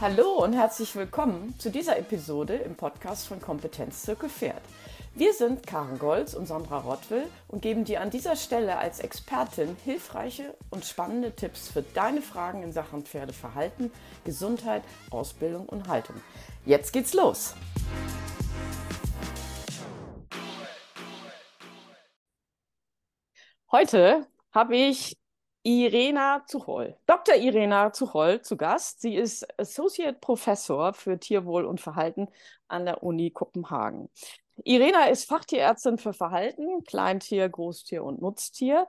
Hallo und herzlich willkommen zu dieser Episode im Podcast von Kompetenz Zirkel Pferd. Wir sind Karen Golz und Sandra Rottwill und geben dir an dieser Stelle als Expertin hilfreiche und spannende Tipps für deine Fragen in Sachen Pferdeverhalten, Gesundheit, Ausbildung und Haltung. Jetzt geht's los! Heute habe ich Irena Zuchol, Dr. Irena Zuchol zu Gast. Sie ist Associate Professor für Tierwohl und Verhalten an der Uni Kopenhagen. Irena ist Fachtierärztin für Verhalten, Kleintier, Großtier und Nutztier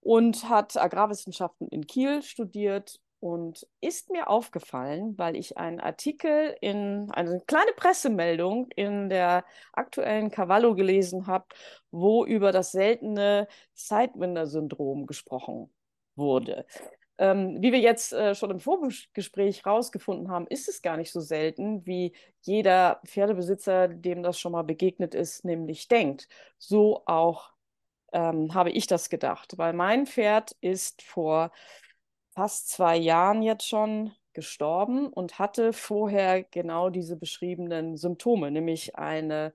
und hat Agrarwissenschaften in Kiel studiert und ist mir aufgefallen, weil ich einen Artikel in eine kleine Pressemeldung in der aktuellen Cavallo gelesen habe, wo über das seltene Sidewinder-Syndrom gesprochen wurde. Ähm, wie wir jetzt äh, schon im Vorgespräch rausgefunden haben, ist es gar nicht so selten, wie jeder Pferdebesitzer, dem das schon mal begegnet ist, nämlich denkt. So auch ähm, habe ich das gedacht, weil mein Pferd ist vor fast zwei Jahren jetzt schon gestorben und hatte vorher genau diese beschriebenen Symptome, nämlich eine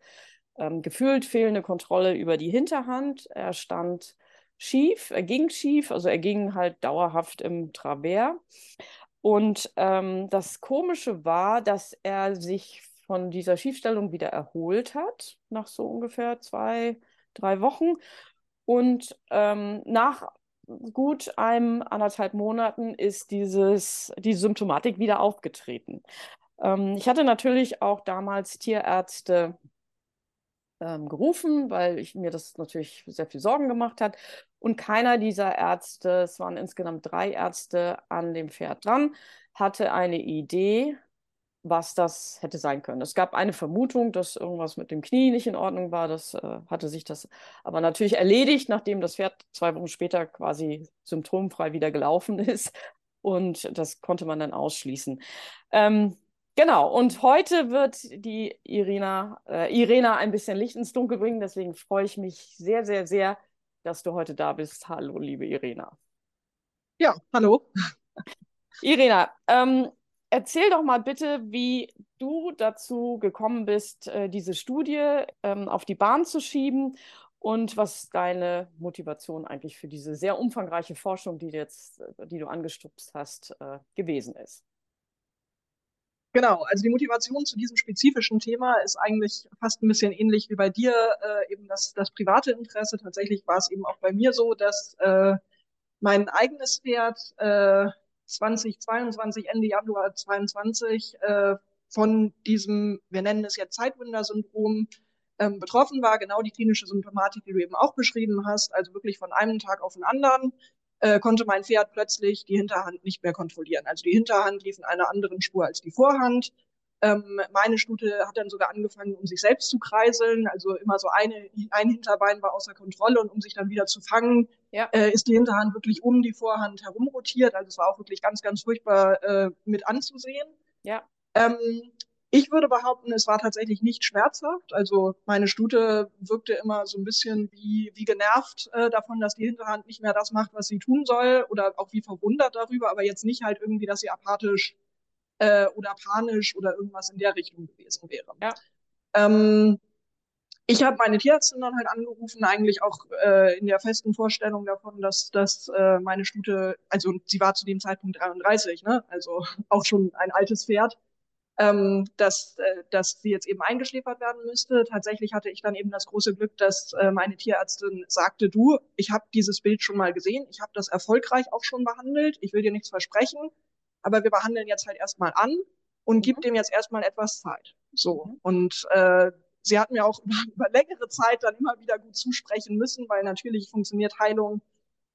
ähm, gefühlt fehlende Kontrolle über die Hinterhand. Er stand schief, er ging schief, also er ging halt dauerhaft im Travers. Und ähm, das Komische war, dass er sich von dieser Schiefstellung wieder erholt hat, nach so ungefähr zwei, drei Wochen. Und ähm, nach gut einem, anderthalb Monaten ist dieses, die Symptomatik wieder aufgetreten. Ähm, ich hatte natürlich auch damals Tierärzte ähm, gerufen, weil ich mir das natürlich sehr viel Sorgen gemacht hat. Und keiner dieser Ärzte, es waren insgesamt drei Ärzte an dem Pferd dran, hatte eine Idee, was das hätte sein können. Es gab eine Vermutung, dass irgendwas mit dem Knie nicht in Ordnung war. Das äh, hatte sich das aber natürlich erledigt, nachdem das Pferd zwei Wochen später quasi symptomfrei wieder gelaufen ist. Und das konnte man dann ausschließen. Ähm, Genau, und heute wird die Irina, äh, Irena ein bisschen Licht ins Dunkel bringen. Deswegen freue ich mich sehr, sehr, sehr, dass du heute da bist. Hallo, liebe Irena. Ja, hallo. Irena, ähm, erzähl doch mal bitte, wie du dazu gekommen bist, äh, diese Studie ähm, auf die Bahn zu schieben und was deine Motivation eigentlich für diese sehr umfangreiche Forschung, die, jetzt, die du angestupst hast, äh, gewesen ist. Genau, also die Motivation zu diesem spezifischen Thema ist eigentlich fast ein bisschen ähnlich wie bei dir, äh, eben das, das private Interesse. Tatsächlich war es eben auch bei mir so, dass äh, mein eigenes Pferd äh, 2022, Ende Januar 22, äh, von diesem, wir nennen es jetzt Zeitwinder-Syndrom, ähm, betroffen war. Genau die klinische Symptomatik, die du eben auch beschrieben hast, also wirklich von einem Tag auf den anderen äh, konnte mein Pferd plötzlich die Hinterhand nicht mehr kontrollieren. Also die Hinterhand lief in einer anderen Spur als die Vorhand. Ähm, meine Stute hat dann sogar angefangen, um sich selbst zu kreiseln. Also immer so eine, ein Hinterbein war außer Kontrolle und um sich dann wieder zu fangen, ja. äh, ist die Hinterhand wirklich um die Vorhand herum rotiert. Also es war auch wirklich ganz, ganz furchtbar äh, mit anzusehen. Ja. Ähm, ich würde behaupten, es war tatsächlich nicht schmerzhaft. Also meine Stute wirkte immer so ein bisschen wie, wie genervt äh, davon, dass die Hinterhand nicht mehr das macht, was sie tun soll oder auch wie verwundert darüber, aber jetzt nicht halt irgendwie, dass sie apathisch äh, oder panisch oder irgendwas in der Richtung gewesen wäre. Ja. Ähm, ich habe meine Tierärztin dann halt angerufen, eigentlich auch äh, in der festen Vorstellung davon, dass, dass äh, meine Stute, also sie war zu dem Zeitpunkt 33, ne? also auch schon ein altes Pferd, ähm, dass, äh, dass sie jetzt eben eingeschläfert werden müsste. Tatsächlich hatte ich dann eben das große Glück, dass äh, meine Tierärztin sagte, du, ich habe dieses Bild schon mal gesehen, ich habe das erfolgreich auch schon behandelt, ich will dir nichts versprechen, aber wir behandeln jetzt halt erstmal an und mhm. gib dem jetzt erstmal etwas Zeit. So. Mhm. Und äh, sie hat mir auch über, über längere Zeit dann immer wieder gut zusprechen müssen, weil natürlich funktioniert Heilung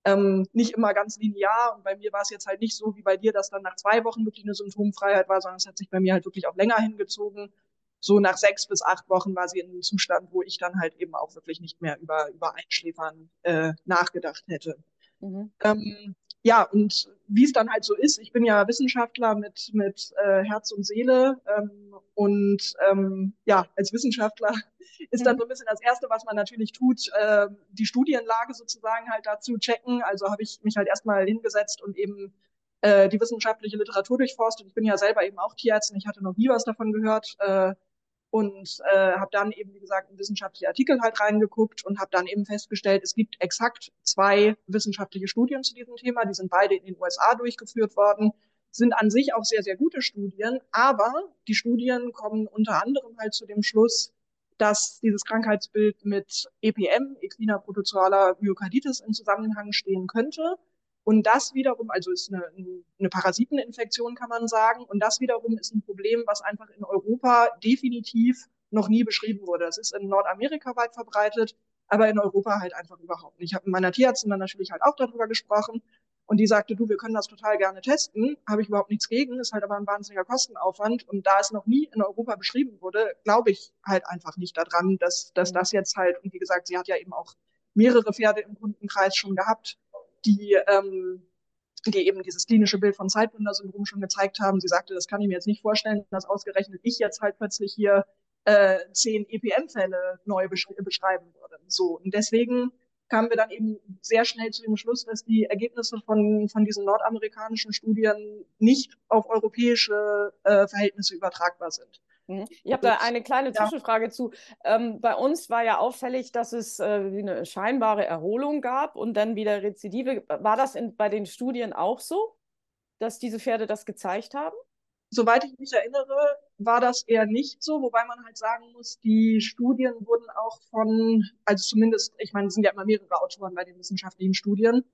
ähm, nicht immer ganz linear. Und bei mir war es jetzt halt nicht so wie bei dir, dass dann nach zwei Wochen wirklich eine Symptomfreiheit war, sondern es hat sich bei mir halt wirklich auch länger hingezogen. So nach sechs bis acht Wochen war sie in einem Zustand, wo ich dann halt eben auch wirklich nicht mehr über, über Einschläfern äh, nachgedacht hätte. Mhm. Ähm, ja, und wie es dann halt so ist, ich bin ja Wissenschaftler mit, mit äh, Herz und Seele ähm, und ähm, ja, als Wissenschaftler ist dann so ein bisschen das Erste, was man natürlich tut, äh, die Studienlage sozusagen halt dazu checken. Also habe ich mich halt erstmal hingesetzt und eben äh, die wissenschaftliche Literatur durchforstet. Ich bin ja selber eben auch Tierärztin, ich hatte noch nie was davon gehört. Äh, und äh, habe dann eben, wie gesagt, in wissenschaftliche Artikel halt reingeguckt und habe dann eben festgestellt, es gibt exakt zwei wissenschaftliche Studien zu diesem Thema. Die sind beide in den USA durchgeführt worden, sind an sich auch sehr, sehr gute Studien, aber die Studien kommen unter anderem halt zu dem Schluss, dass dieses Krankheitsbild mit EPM, equiner protozoaler Myokarditis, in Zusammenhang stehen könnte. Und das wiederum, also ist eine, eine Parasiteninfektion, kann man sagen. Und das wiederum ist ein Problem, was einfach in Europa definitiv noch nie beschrieben wurde. Das ist in Nordamerika weit verbreitet, aber in Europa halt einfach überhaupt nicht. Ich habe mit meiner Tierärztin dann natürlich halt auch darüber gesprochen. Und die sagte, du, wir können das total gerne testen, habe ich überhaupt nichts gegen, ist halt aber ein wahnsinniger Kostenaufwand. Und da es noch nie in Europa beschrieben wurde, glaube ich halt einfach nicht daran, dass, dass das jetzt halt, und wie gesagt, sie hat ja eben auch mehrere Pferde im Kundenkreis schon gehabt, die, ähm, die eben dieses klinische Bild von Zeitwunder-Syndrom schon gezeigt haben. Sie sagte, das kann ich mir jetzt nicht vorstellen, dass ausgerechnet ich jetzt halt plötzlich hier äh, zehn EPM-Fälle neu besch beschreiben würde. So, und deswegen kamen wir dann eben sehr schnell zu dem Schluss, dass die Ergebnisse von, von diesen nordamerikanischen Studien nicht auf europäische äh, Verhältnisse übertragbar sind. Mhm. Ich habe da eine kleine Zwischenfrage ja. zu. Ähm, bei uns war ja auffällig, dass es äh, eine scheinbare Erholung gab und dann wieder Rezidive. War das in, bei den Studien auch so, dass diese Pferde das gezeigt haben? Soweit ich mich erinnere, war das eher nicht so, wobei man halt sagen muss, die Studien wurden auch von, also zumindest, ich meine, es sind ja immer mehrere Autoren bei den wissenschaftlichen Studien,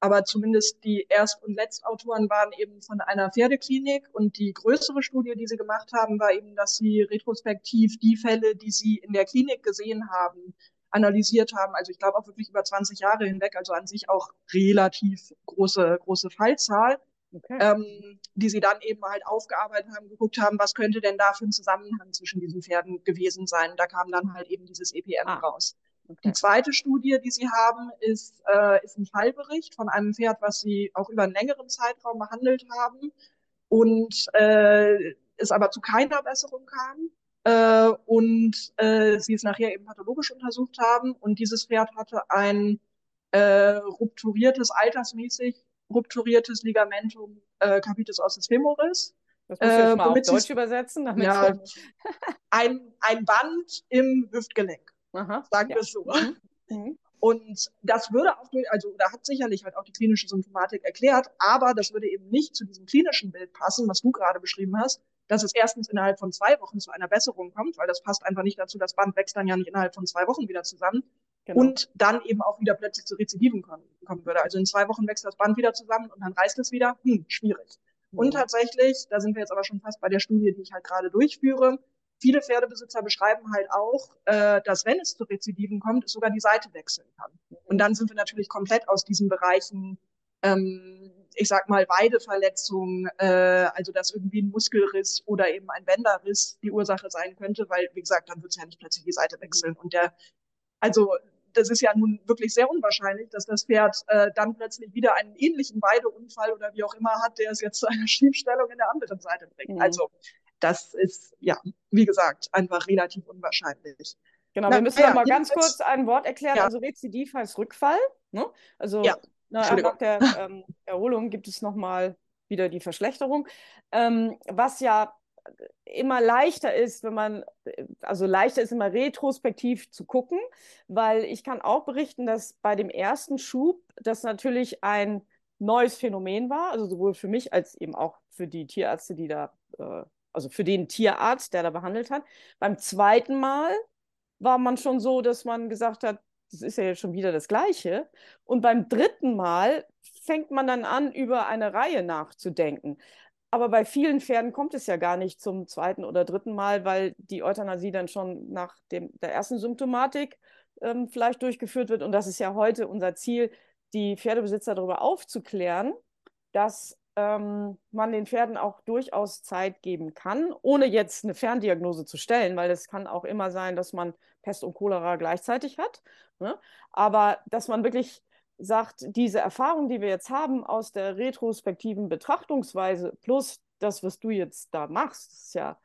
aber zumindest die Erst- und Letztautoren waren eben von einer Pferdeklinik und die größere Studie, die sie gemacht haben, war eben, dass sie retrospektiv die Fälle, die sie in der Klinik gesehen haben, analysiert haben. Also ich glaube auch wirklich über 20 Jahre hinweg, also an sich auch relativ große, große Fallzahl. Okay. Ähm, die sie dann eben halt aufgearbeitet haben, geguckt haben, was könnte denn da für ein Zusammenhang zwischen diesen Pferden gewesen sein. Da kam dann halt eben dieses EPM ah. raus. Okay. Die zweite Studie, die Sie haben, ist, äh, ist ein Fallbericht von einem Pferd, was Sie auch über einen längeren Zeitraum behandelt haben und äh, es aber zu keiner Besserung kam. Äh, und äh, sie es nachher eben pathologisch untersucht haben. Und dieses Pferd hatte ein äh, rupturiertes, altersmäßig rupturiertes Ligamentum äh, capitis ossis femoris. Das muss ich jetzt mal auf Deutsch übersetzen. ja, ein, ein Band im Hüftgelenk. Aha, sagen ja. wir es so. Mhm. mhm. Und das würde auch durch, also da hat sicherlich halt auch die klinische Symptomatik erklärt, aber das würde eben nicht zu diesem klinischen Bild passen, was du gerade beschrieben hast, dass es erstens innerhalb von zwei Wochen zu einer Besserung kommt, weil das passt einfach nicht dazu, das Band wächst dann ja nicht innerhalb von zwei Wochen wieder zusammen genau. und dann eben auch wieder plötzlich zu Rezidiven kommen, kommen würde. Also in zwei Wochen wächst das Band wieder zusammen und dann reißt es wieder. Hm, schwierig. Mhm. Und tatsächlich, da sind wir jetzt aber schon fast bei der Studie, die ich halt gerade durchführe, viele Pferdebesitzer beschreiben halt auch, äh, dass wenn es zu Rezidiven kommt, es sogar die Seite wechseln kann. Und dann sind wir natürlich komplett aus diesen Bereichen, ähm, ich sag mal, Weideverletzung, äh, also dass irgendwie ein Muskelriss oder eben ein Bänderriss die Ursache sein könnte, weil, wie gesagt, dann wird es ja nicht plötzlich die Seite wechseln. Und der, also das ist ja nun wirklich sehr unwahrscheinlich, dass das Pferd äh, dann plötzlich wieder einen ähnlichen Weideunfall oder wie auch immer hat, der es jetzt zu einer Schiefstellung in der anderen Seite bringt. Mhm. Also das ist, ja, wie gesagt, einfach relativ unwahrscheinlich. Genau, Na, wir müssen ja, mal ganz kurz ein Wort erklären. Ja. Also Rezidiv heißt Rückfall. Ne? Also ja. na, nach der ähm, Erholung gibt es nochmal wieder die Verschlechterung. Ähm, was ja immer leichter ist, wenn man, also leichter ist immer retrospektiv zu gucken, weil ich kann auch berichten, dass bei dem ersten Schub das natürlich ein neues Phänomen war, also sowohl für mich als eben auch für die Tierärzte, die da äh, also für den Tierarzt, der da behandelt hat. Beim zweiten Mal war man schon so, dass man gesagt hat, das ist ja jetzt schon wieder das Gleiche. Und beim dritten Mal fängt man dann an, über eine Reihe nachzudenken. Aber bei vielen Pferden kommt es ja gar nicht zum zweiten oder dritten Mal, weil die Euthanasie dann schon nach dem, der ersten Symptomatik ähm, vielleicht durchgeführt wird. Und das ist ja heute unser Ziel, die Pferdebesitzer darüber aufzuklären, dass ähm, man den Pferden auch durchaus Zeit geben kann, ohne jetzt eine Ferndiagnose zu stellen, weil es kann auch immer sein, dass man Pest und Cholera gleichzeitig hat. Ne? Aber dass man wirklich sagt, diese Erfahrung, die wir jetzt haben aus der retrospektiven Betrachtungsweise plus das, was du jetzt da machst, ist ja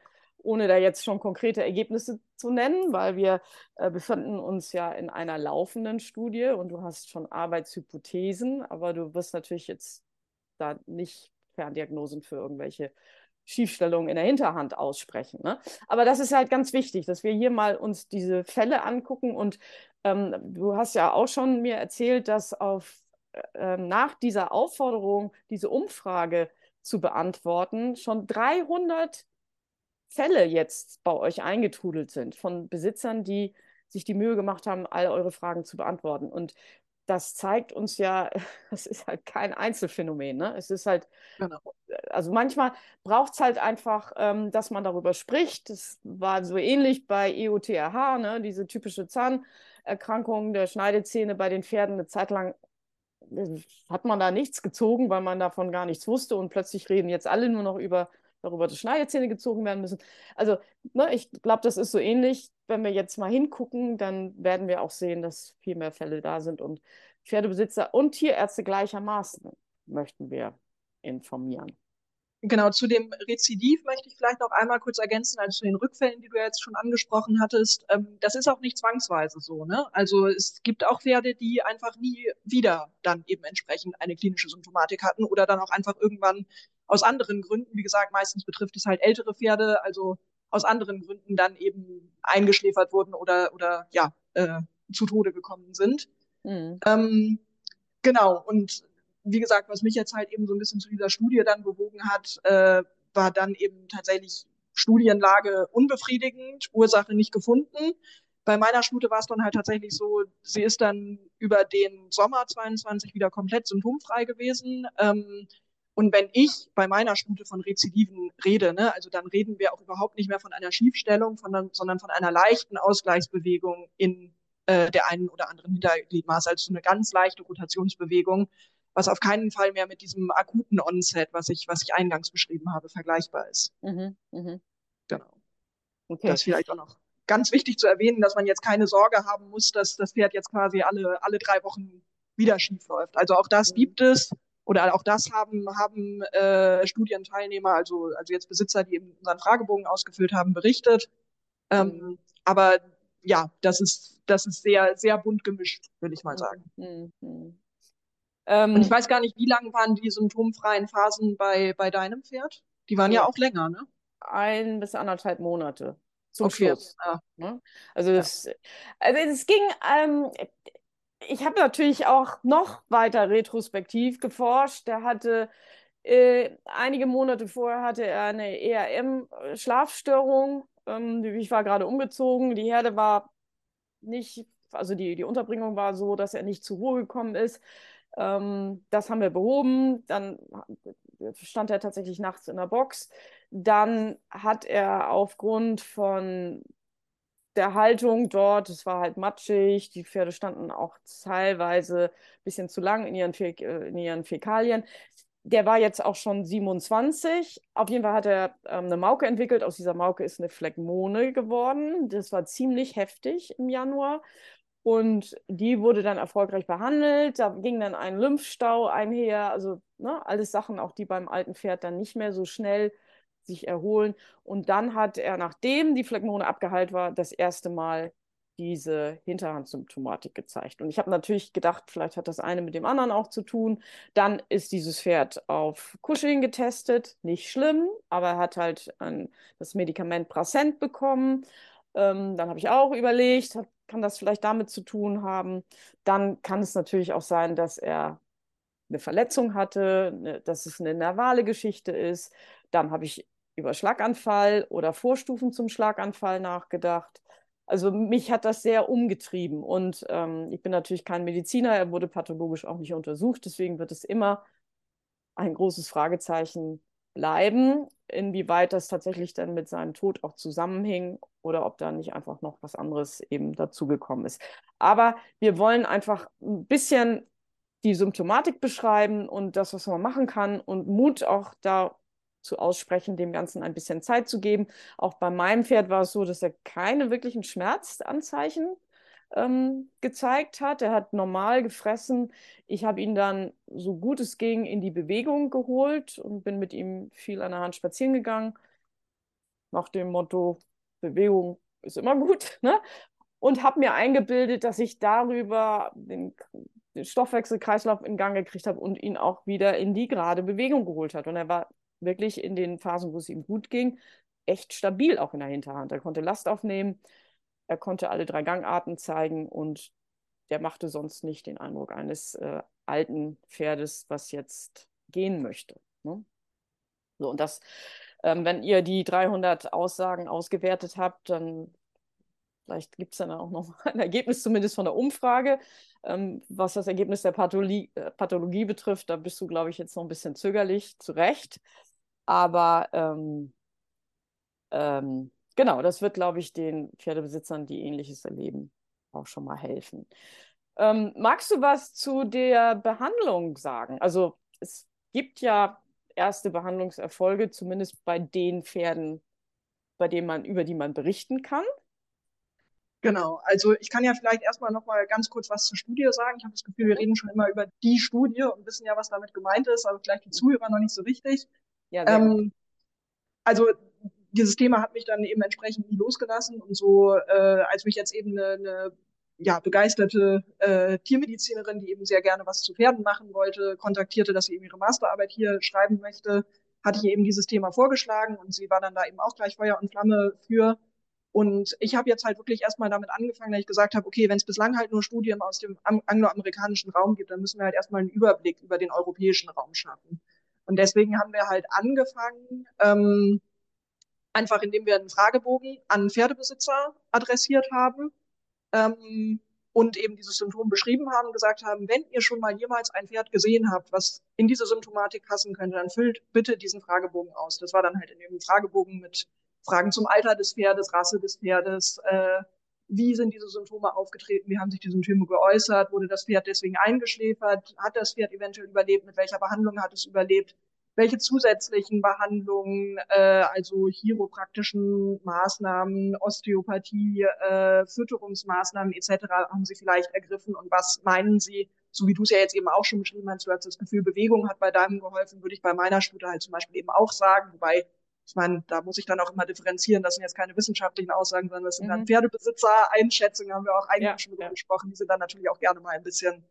ohne da jetzt schon konkrete Ergebnisse zu nennen, weil wir äh, befinden uns ja in einer laufenden Studie und du hast schon Arbeitshypothesen, aber du wirst natürlich jetzt da nicht Ferndiagnosen für irgendwelche Schiefstellungen in der Hinterhand aussprechen. Ne? Aber das ist halt ganz wichtig, dass wir hier mal uns diese Fälle angucken. Und ähm, du hast ja auch schon mir erzählt, dass auf, äh, nach dieser Aufforderung, diese Umfrage zu beantworten, schon 300 Fälle jetzt bei euch eingetrudelt sind von Besitzern, die sich die Mühe gemacht haben, all eure Fragen zu beantworten. Und das zeigt uns ja, es ist halt kein Einzelfenomen. Ne? Es ist halt, genau. also manchmal braucht es halt einfach, ähm, dass man darüber spricht. Das war so ähnlich bei EOTRH, ne? diese typische Zahnerkrankung der Schneidezähne bei den Pferden. Eine Zeit lang äh, hat man da nichts gezogen, weil man davon gar nichts wusste und plötzlich reden jetzt alle nur noch über darüber, dass Schneidezähne gezogen werden müssen. Also ne, ich glaube, das ist so ähnlich. Wenn wir jetzt mal hingucken, dann werden wir auch sehen, dass viel mehr Fälle da sind und Pferdebesitzer und Tierärzte gleichermaßen möchten wir informieren. Genau, zu dem Rezidiv möchte ich vielleicht noch einmal kurz ergänzen, also zu den Rückfällen, die du jetzt schon angesprochen hattest. Ähm, das ist auch nicht zwangsweise so. Ne? Also es gibt auch Pferde, die einfach nie wieder dann eben entsprechend eine klinische Symptomatik hatten oder dann auch einfach irgendwann aus anderen Gründen, wie gesagt, meistens betrifft es halt ältere Pferde, also aus anderen Gründen dann eben eingeschläfert wurden oder, oder ja, äh, zu Tode gekommen sind. Mhm. Ähm, genau, und wie gesagt, was mich jetzt halt eben so ein bisschen zu dieser Studie dann bewogen hat, äh, war dann eben tatsächlich Studienlage unbefriedigend, Ursache nicht gefunden. Bei meiner Stute war es dann halt tatsächlich so, sie ist dann über den Sommer 22 wieder komplett symptomfrei gewesen. Ähm, und wenn ich bei meiner Stute von Rezidiven rede, ne, also dann reden wir auch überhaupt nicht mehr von einer Schiefstellung, von, sondern von einer leichten Ausgleichsbewegung in äh, der einen oder anderen Hintergliedmaße, also eine ganz leichte Rotationsbewegung, was auf keinen Fall mehr mit diesem akuten Onset, was ich, was ich eingangs beschrieben habe, vergleichbar ist. Mhm, mh. Genau. Okay. Das vielleicht auch noch ganz wichtig zu erwähnen, dass man jetzt keine Sorge haben muss, dass das Pferd jetzt quasi alle, alle drei Wochen wieder schief läuft. Also auch das mhm. gibt es oder auch das haben, haben äh, Studienteilnehmer, also, also jetzt Besitzer, die eben unseren Fragebogen ausgefüllt haben, berichtet. Ähm, mhm. Aber ja, das ist, das ist sehr, sehr bunt gemischt, würde ich mal sagen. Mhm. mhm. Ähm, Und ich weiß gar nicht, wie lang waren die symptomfreien Phasen bei, bei deinem Pferd? Die waren ja, ja auch länger, ne? Ein bis anderthalb Monate zum okay. Schluss. Ja. Ne? Also, das, also es ging, ähm, ich habe natürlich auch noch weiter retrospektiv geforscht. Der hatte äh, einige Monate vorher hatte er eine ERM-Schlafstörung. Ähm, ich war gerade umgezogen. Die Herde war nicht, also die, die Unterbringung war so, dass er nicht zur Ruhe gekommen ist. Ähm, das haben wir behoben. Dann stand er tatsächlich nachts in der Box. Dann hat er aufgrund von der Haltung dort, es war halt matschig, die Pferde standen auch teilweise ein bisschen zu lang in ihren, Fä äh, in ihren Fäkalien. Der war jetzt auch schon 27. Auf jeden Fall hat er ähm, eine Mauke entwickelt. Aus dieser Mauke ist eine Phlegmone geworden. Das war ziemlich heftig im Januar. Und die wurde dann erfolgreich behandelt. Da ging dann ein Lymphstau einher. Also ne, alles Sachen, auch die beim alten Pferd dann nicht mehr so schnell sich erholen. Und dann hat er, nachdem die Phlegmone abgeheilt war, das erste Mal diese Hinterhandsymptomatik gezeigt. Und ich habe natürlich gedacht, vielleicht hat das eine mit dem anderen auch zu tun. Dann ist dieses Pferd auf Cushing getestet. Nicht schlimm, aber er hat halt ein, das Medikament Prasent bekommen. Ähm, dann habe ich auch überlegt, hat, kann das vielleicht damit zu tun haben. Dann kann es natürlich auch sein, dass er eine Verletzung hatte, ne, dass es eine nervale Geschichte ist. Dann habe ich über Schlaganfall oder Vorstufen zum Schlaganfall nachgedacht. Also mich hat das sehr umgetrieben und ähm, ich bin natürlich kein Mediziner, er wurde pathologisch auch nicht untersucht, deswegen wird es immer ein großes Fragezeichen bleiben, inwieweit das tatsächlich dann mit seinem Tod auch zusammenhing oder ob da nicht einfach noch was anderes eben dazugekommen ist. Aber wir wollen einfach ein bisschen die Symptomatik beschreiben und das, was man machen kann und Mut auch dazu aussprechen, dem Ganzen ein bisschen Zeit zu geben. Auch bei meinem Pferd war es so, dass er keine wirklichen Schmerzanzeichen ähm, gezeigt hat. Er hat normal gefressen. Ich habe ihn dann, so gut es ging, in die Bewegung geholt und bin mit ihm viel an der Hand spazieren gegangen. Nach dem Motto, Bewegung ist immer gut. Ne? Und habe mir eingebildet, dass ich darüber den den Stoffwechselkreislauf in Gang gekriegt hat und ihn auch wieder in die gerade Bewegung geholt hat. Und er war wirklich in den Phasen, wo es ihm gut ging, echt stabil auch in der Hinterhand. Er konnte Last aufnehmen, er konnte alle drei Gangarten zeigen und der machte sonst nicht den Eindruck eines äh, alten Pferdes, was jetzt gehen möchte. Ne? So, und das, ähm, wenn ihr die 300 Aussagen ausgewertet habt, dann vielleicht gibt es dann auch noch ein Ergebnis zumindest von der Umfrage. Ähm, was das Ergebnis der Pathologie, äh, Pathologie, betrifft, da bist du, glaube ich, jetzt noch ein bisschen zögerlich, zu Recht. Aber ähm, ähm, genau, das wird, glaube ich, den Pferdebesitzern, die ähnliches erleben, auch schon mal helfen. Ähm, magst du was zu der Behandlung sagen? Also es gibt ja erste Behandlungserfolge, zumindest bei den Pferden, bei denen man, über die man berichten kann. Genau, also ich kann ja vielleicht erstmal noch mal ganz kurz was zur Studie sagen. Ich habe das Gefühl, wir reden schon immer über die Studie und wissen ja, was damit gemeint ist, aber vielleicht die Zuhörer noch nicht so richtig. Ja, ähm, also dieses Thema hat mich dann eben entsprechend nie losgelassen und so, äh, als mich jetzt eben eine, eine ja, begeisterte äh, Tiermedizinerin, die eben sehr gerne was zu Pferden machen wollte, kontaktierte, dass sie eben ihre Masterarbeit hier schreiben möchte, hatte ich eben dieses Thema vorgeschlagen und sie war dann da eben auch gleich Feuer und Flamme für. Und ich habe jetzt halt wirklich erstmal damit angefangen, dass ich gesagt habe, okay, wenn es bislang halt nur Studien aus dem angloamerikanischen Raum gibt, dann müssen wir halt erstmal einen Überblick über den europäischen Raum schaffen. Und deswegen haben wir halt angefangen, ähm, einfach indem wir einen Fragebogen an Pferdebesitzer adressiert haben ähm, und eben dieses Symptom beschrieben haben, gesagt haben, wenn ihr schon mal jemals ein Pferd gesehen habt, was in diese Symptomatik passen könnte, dann füllt bitte diesen Fragebogen aus. Das war dann halt in dem Fragebogen mit Fragen zum Alter des Pferdes, Rasse des Pferdes, äh, wie sind diese Symptome aufgetreten, wie haben sich die Symptome geäußert, wurde das Pferd deswegen eingeschläfert, hat das Pferd eventuell überlebt, mit welcher Behandlung hat es überlebt, welche zusätzlichen Behandlungen, äh, also chiropraktischen Maßnahmen, Osteopathie, äh, Fütterungsmaßnahmen etc. haben Sie vielleicht ergriffen und was meinen Sie, so wie du es ja jetzt eben auch schon beschrieben hast, du hast das Gefühl, Bewegung hat bei deinem geholfen, würde ich bei meiner Studie halt zum Beispiel eben auch sagen, wobei ich meine, da muss ich dann auch immer differenzieren, das sind jetzt keine wissenschaftlichen Aussagen, sondern das sind mhm. dann Pferdebesitzer-Einschätzungen, haben wir auch eingangs ja, schon drüber ja. gesprochen, die sind dann natürlich auch gerne mal ein bisschen,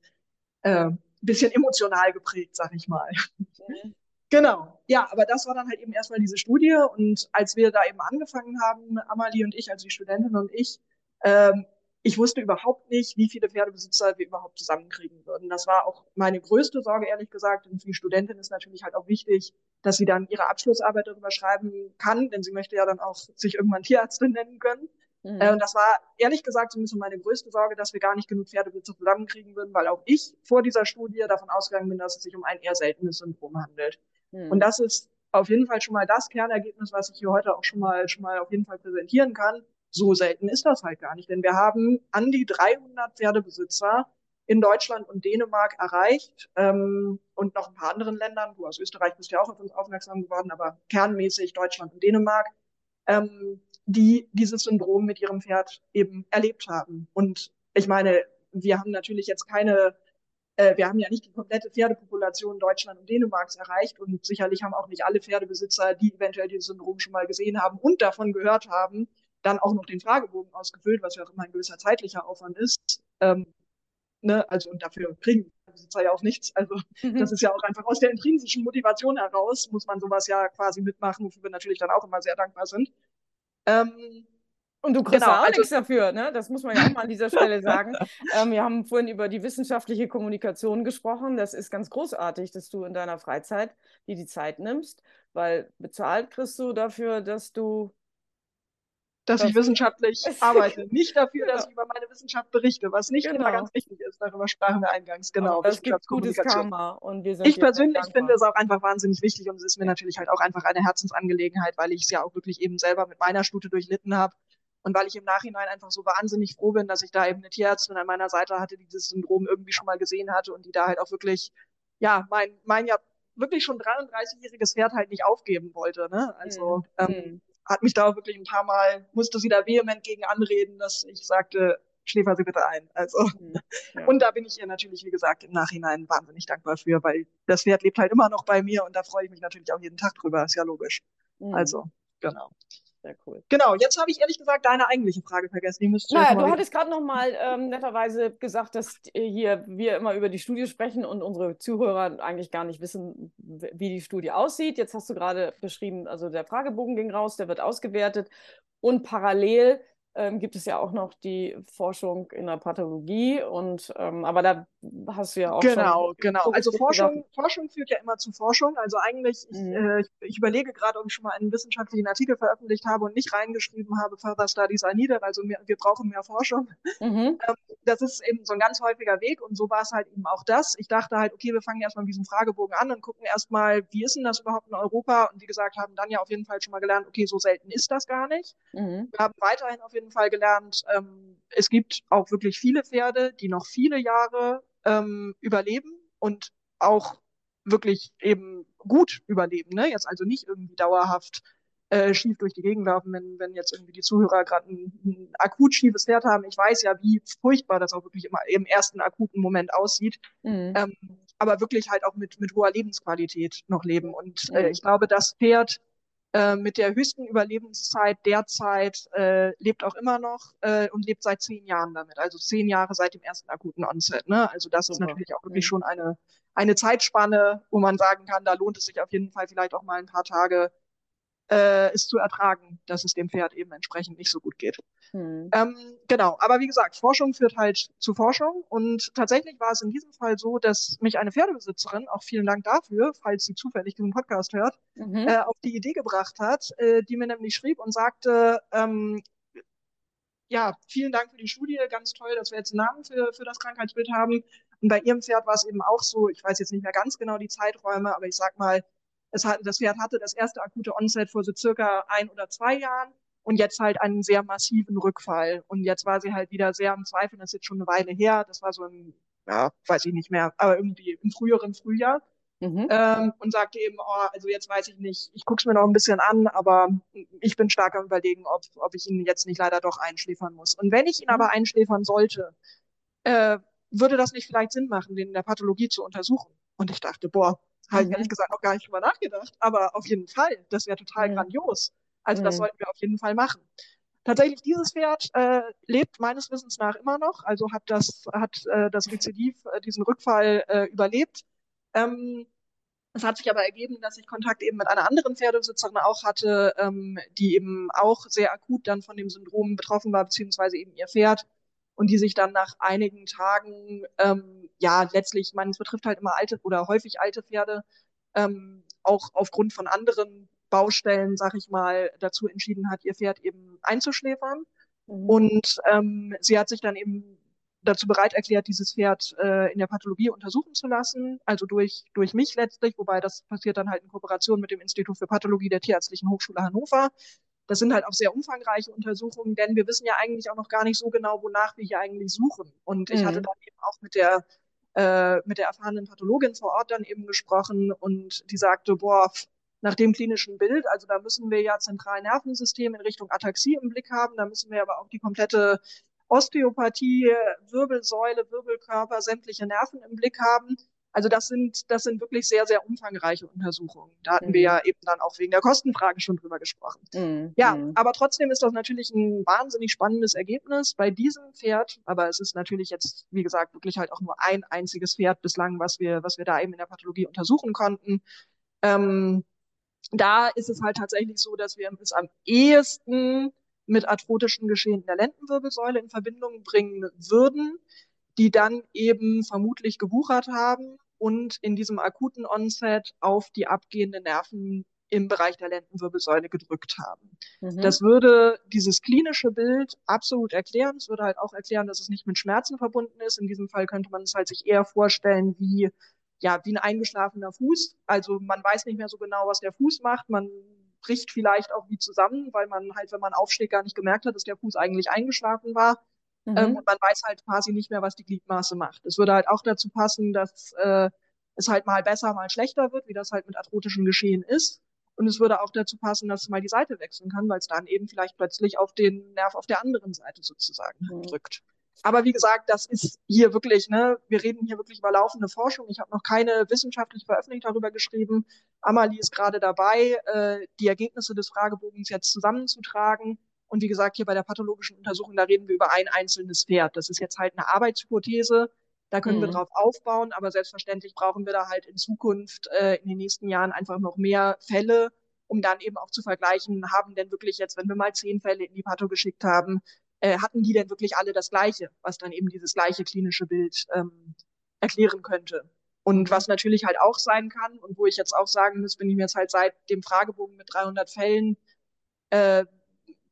äh, bisschen emotional geprägt, sag ich mal. Mhm. Genau, ja, aber das war dann halt eben erstmal diese Studie und als wir da eben angefangen haben, Amalie und ich, also die Studentin und ich, ähm, ich wusste überhaupt nicht, wie viele Pferdebesitzer wir überhaupt zusammenkriegen würden. Das war auch meine größte Sorge, ehrlich gesagt. Und für die Studentin ist natürlich halt auch wichtig, dass sie dann ihre Abschlussarbeit darüber schreiben kann, denn sie möchte ja dann auch sich irgendwann Tierärztin nennen können. Mhm. Äh, und das war ehrlich gesagt so ein bisschen meine größte Sorge, dass wir gar nicht genug Pferdebesitzer zusammenkriegen würden, weil auch ich vor dieser Studie davon ausgegangen bin, dass es sich um ein eher seltenes Syndrom handelt. Mhm. Und das ist auf jeden Fall schon mal das Kernergebnis, was ich hier heute auch schon mal, schon mal auf jeden Fall präsentieren kann. So selten ist das halt gar nicht, denn wir haben an die 300 Pferdebesitzer in Deutschland und Dänemark erreicht ähm, und noch ein paar anderen Ländern. Du aus Österreich bist ja auch auf uns aufmerksam geworden, aber kernmäßig Deutschland und Dänemark, ähm, die dieses Syndrom mit ihrem Pferd eben erlebt haben. Und ich meine, wir haben natürlich jetzt keine äh, wir haben ja nicht die komplette Pferdepopulation Deutschland und Dänemarks erreicht und sicherlich haben auch nicht alle Pferdebesitzer, die eventuell dieses Syndrom schon mal gesehen haben und davon gehört haben, dann auch noch den Fragebogen ausgefüllt, was ja auch immer ein gewisser zeitlicher Aufwand ist. Ähm, ne? Also und dafür kriegen Besitzer ja auch nichts. Also mhm. das ist ja auch einfach aus der intrinsischen Motivation heraus, muss man sowas ja quasi mitmachen, wofür wir natürlich dann auch immer sehr dankbar sind. Ähm, und du kriegst genau, auch also, nichts dafür, ne? Das muss man ja auch mal an dieser Stelle sagen. ähm, wir haben vorhin über die wissenschaftliche Kommunikation gesprochen. Das ist ganz großartig, dass du in deiner Freizeit dir die Zeit nimmst, weil bezahlt kriegst du dafür, dass du dass das ich wissenschaftlich arbeite. Nicht dafür, dass ich über meine Wissenschaft berichte, was nicht genau. immer ganz wichtig ist. Darüber sprachen wir eingangs. Genau. Es gibt gutes Karma. Und wir sind ich persönlich finde es auch einfach wahnsinnig wichtig und es ist mir natürlich halt auch einfach eine Herzensangelegenheit, weil ich es ja auch wirklich eben selber mit meiner Stute durchlitten habe und weil ich im Nachhinein einfach so wahnsinnig froh bin, dass ich da eben eine Tierärztin an meiner Seite hatte, die dieses Syndrom irgendwie schon mal gesehen hatte und die da halt auch wirklich, ja, mein, mein ja wirklich schon 33-jähriges Pferd halt nicht aufgeben wollte. Ne? Also mhm. ähm, mhm. Hat mich da auch wirklich ein paar Mal, musste sie da vehement gegen anreden, dass ich sagte, schläfer sie bitte ein. Also mhm. ja. und da bin ich ihr natürlich, wie gesagt, im Nachhinein wahnsinnig dankbar für, weil das Pferd lebt halt immer noch bei mir und da freue ich mich natürlich auch jeden Tag drüber, ist ja logisch. Mhm. Also, genau. Sehr cool. Genau, jetzt habe ich ehrlich gesagt deine eigentliche Frage vergessen. Die müsst naja, du hattest gerade noch mal ähm, netterweise gesagt, dass hier wir immer über die Studie sprechen und unsere Zuhörer eigentlich gar nicht wissen, wie die Studie aussieht. Jetzt hast du gerade beschrieben, also der Fragebogen ging raus, der wird ausgewertet und parallel ähm, gibt es ja auch noch die Forschung in der Pathologie und ähm, aber da hast du ja auch genau schon genau also Forschung Forschung führt ja immer zu Forschung. Also eigentlich mhm. ich, äh, ich, überlege gerade ob ich schon mal einen wissenschaftlichen Artikel veröffentlicht habe und nicht reingeschrieben habe Further Studies are needed also mehr, wir brauchen mehr Forschung. Mhm. ähm, das ist eben so ein ganz häufiger Weg und so war es halt eben auch das. Ich dachte halt okay wir fangen erstmal mit diesem Fragebogen an und gucken erstmal wie ist denn das überhaupt in Europa? Und wie gesagt haben dann ja auf jeden Fall schon mal gelernt okay so selten ist das gar nicht. Mhm. wir haben weiterhin auf jeden jeden Fall gelernt, ähm, es gibt auch wirklich viele Pferde, die noch viele Jahre ähm, überleben und auch wirklich eben gut überleben. Ne? Jetzt also nicht irgendwie dauerhaft äh, schief durch die Gegend laufen, wenn, wenn jetzt irgendwie die Zuhörer gerade ein, ein akut schiefes Pferd haben. Ich weiß ja, wie furchtbar das auch wirklich immer im ersten akuten Moment aussieht. Mhm. Ähm, aber wirklich halt auch mit, mit hoher Lebensqualität noch leben. Und äh, ich glaube, das Pferd äh, mit der höchsten Überlebenszeit derzeit äh, lebt auch immer noch äh, und lebt seit zehn Jahren damit. Also zehn Jahre seit dem ersten akuten Onset. Ne? Also das Super. ist natürlich auch wirklich schon eine, eine Zeitspanne, wo man sagen kann, da lohnt es sich auf jeden Fall vielleicht auch mal ein paar Tage äh, es zu ertragen, dass es dem Pferd eben entsprechend nicht so gut geht. Hm. Ähm, genau, aber wie gesagt, Forschung führt halt zu Forschung und tatsächlich war es in diesem Fall so, dass mich eine Pferdebesitzerin, auch vielen Dank dafür, falls sie zufällig diesen Podcast hört, mhm. äh, auf die Idee gebracht hat, äh, die mir nämlich schrieb und sagte, ähm, ja, vielen Dank für die Studie, ganz toll, dass wir jetzt einen Namen für, für das Krankheitsbild haben. Und bei ihrem Pferd war es eben auch so, ich weiß jetzt nicht mehr ganz genau die Zeiträume, aber ich sag mal, es hat, das Pferd hatte das erste akute Onset vor so circa ein oder zwei Jahren und jetzt halt einen sehr massiven Rückfall. Und jetzt war sie halt wieder sehr am Zweifeln, das ist jetzt schon eine Weile her, das war so im, ja, weiß ich nicht mehr, aber irgendwie im früheren Frühjahr. Mhm. Ähm, und sagte eben, oh, also jetzt weiß ich nicht, ich gucke es mir noch ein bisschen an, aber ich bin stark am überlegen, ob, ob ich ihn jetzt nicht leider doch einschläfern muss. Und wenn ich ihn aber einschläfern sollte, äh, würde das nicht vielleicht Sinn machen, den in der Pathologie zu untersuchen? Und ich dachte, boah, habe ich ehrlich gesagt auch gar nicht drüber nachgedacht. Aber auf jeden Fall, das wäre total mhm. grandios. Also mhm. das sollten wir auf jeden Fall machen. Tatsächlich, dieses Pferd äh, lebt meines Wissens nach immer noch, also hat das, hat äh, das Rezidiv, äh, diesen Rückfall äh, überlebt. Ähm, es hat sich aber ergeben, dass ich Kontakt eben mit einer anderen Pferdebesitzerin auch hatte, ähm, die eben auch sehr akut dann von dem Syndrom betroffen war, beziehungsweise eben ihr Pferd und die sich dann nach einigen Tagen ähm, ja, letztlich, man, es betrifft halt immer alte oder häufig alte Pferde, ähm, auch aufgrund von anderen Baustellen, sag ich mal, dazu entschieden hat, ihr Pferd eben einzuschläfern. Mhm. Und ähm, sie hat sich dann eben dazu bereit erklärt, dieses Pferd äh, in der Pathologie untersuchen zu lassen, also durch, durch mich letztlich, wobei das passiert dann halt in Kooperation mit dem Institut für Pathologie der Tierärztlichen Hochschule Hannover. Das sind halt auch sehr umfangreiche Untersuchungen, denn wir wissen ja eigentlich auch noch gar nicht so genau, wonach wir hier eigentlich suchen. Und ich mhm. hatte dann eben auch mit der äh, mit der erfahrenen Pathologin vor Ort dann eben gesprochen und die sagte, boah, nach dem klinischen Bild, also da müssen wir ja Zentralnervensystem in Richtung Ataxie im Blick haben, da müssen wir aber auch die komplette Osteopathie, Wirbelsäule, Wirbelkörper, sämtliche Nerven im Blick haben. Also das sind, das sind wirklich sehr, sehr umfangreiche Untersuchungen. Da hatten mhm. wir ja eben dann auch wegen der Kostenfrage schon drüber gesprochen. Mhm. Ja, mhm. aber trotzdem ist das natürlich ein wahnsinnig spannendes Ergebnis bei diesem Pferd. Aber es ist natürlich jetzt, wie gesagt, wirklich halt auch nur ein einziges Pferd bislang, was wir, was wir da eben in der Pathologie untersuchen konnten. Ähm, da ist es halt tatsächlich so, dass wir es am ehesten mit arthrotischen Geschehen der Lendenwirbelsäule in Verbindung bringen würden, die dann eben vermutlich gewuchert haben und in diesem akuten Onset auf die abgehenden Nerven im Bereich der Lendenwirbelsäule gedrückt haben. Mhm. Das würde dieses klinische Bild absolut erklären. Es würde halt auch erklären, dass es nicht mit Schmerzen verbunden ist. In diesem Fall könnte man es halt sich eher vorstellen wie, ja, wie ein eingeschlafener Fuß. Also man weiß nicht mehr so genau, was der Fuß macht. Man bricht vielleicht auch wie zusammen, weil man halt, wenn man aufsteht, gar nicht gemerkt hat, dass der Fuß eigentlich eingeschlafen war. Mhm. Ähm, und man weiß halt quasi nicht mehr, was die Gliedmaße macht. Es würde halt auch dazu passen, dass äh, es halt mal besser, mal schlechter wird, wie das halt mit arthrotischen Geschehen ist. Und es würde auch dazu passen, dass es mal die Seite wechseln kann, weil es dann eben vielleicht plötzlich auf den Nerv auf der anderen Seite sozusagen mhm. drückt. Aber wie gesagt, das ist hier wirklich, ne, wir reden hier wirklich über laufende Forschung. Ich habe noch keine wissenschaftliche Veröffentlichung darüber geschrieben. Amalie ist gerade dabei, äh, die Ergebnisse des Fragebogens jetzt zusammenzutragen. Und wie gesagt, hier bei der pathologischen Untersuchung, da reden wir über ein einzelnes Pferd. Das ist jetzt halt eine Arbeitshypothese. Da können mhm. wir drauf aufbauen, aber selbstverständlich brauchen wir da halt in Zukunft äh, in den nächsten Jahren einfach noch mehr Fälle, um dann eben auch zu vergleichen, haben denn wirklich jetzt, wenn wir mal zehn Fälle in die Patho geschickt haben, äh, hatten die denn wirklich alle das Gleiche, was dann eben dieses gleiche klinische Bild ähm, erklären könnte. Und was natürlich halt auch sein kann und wo ich jetzt auch sagen muss, bin ich mir jetzt halt seit dem Fragebogen mit 300 Fällen, äh,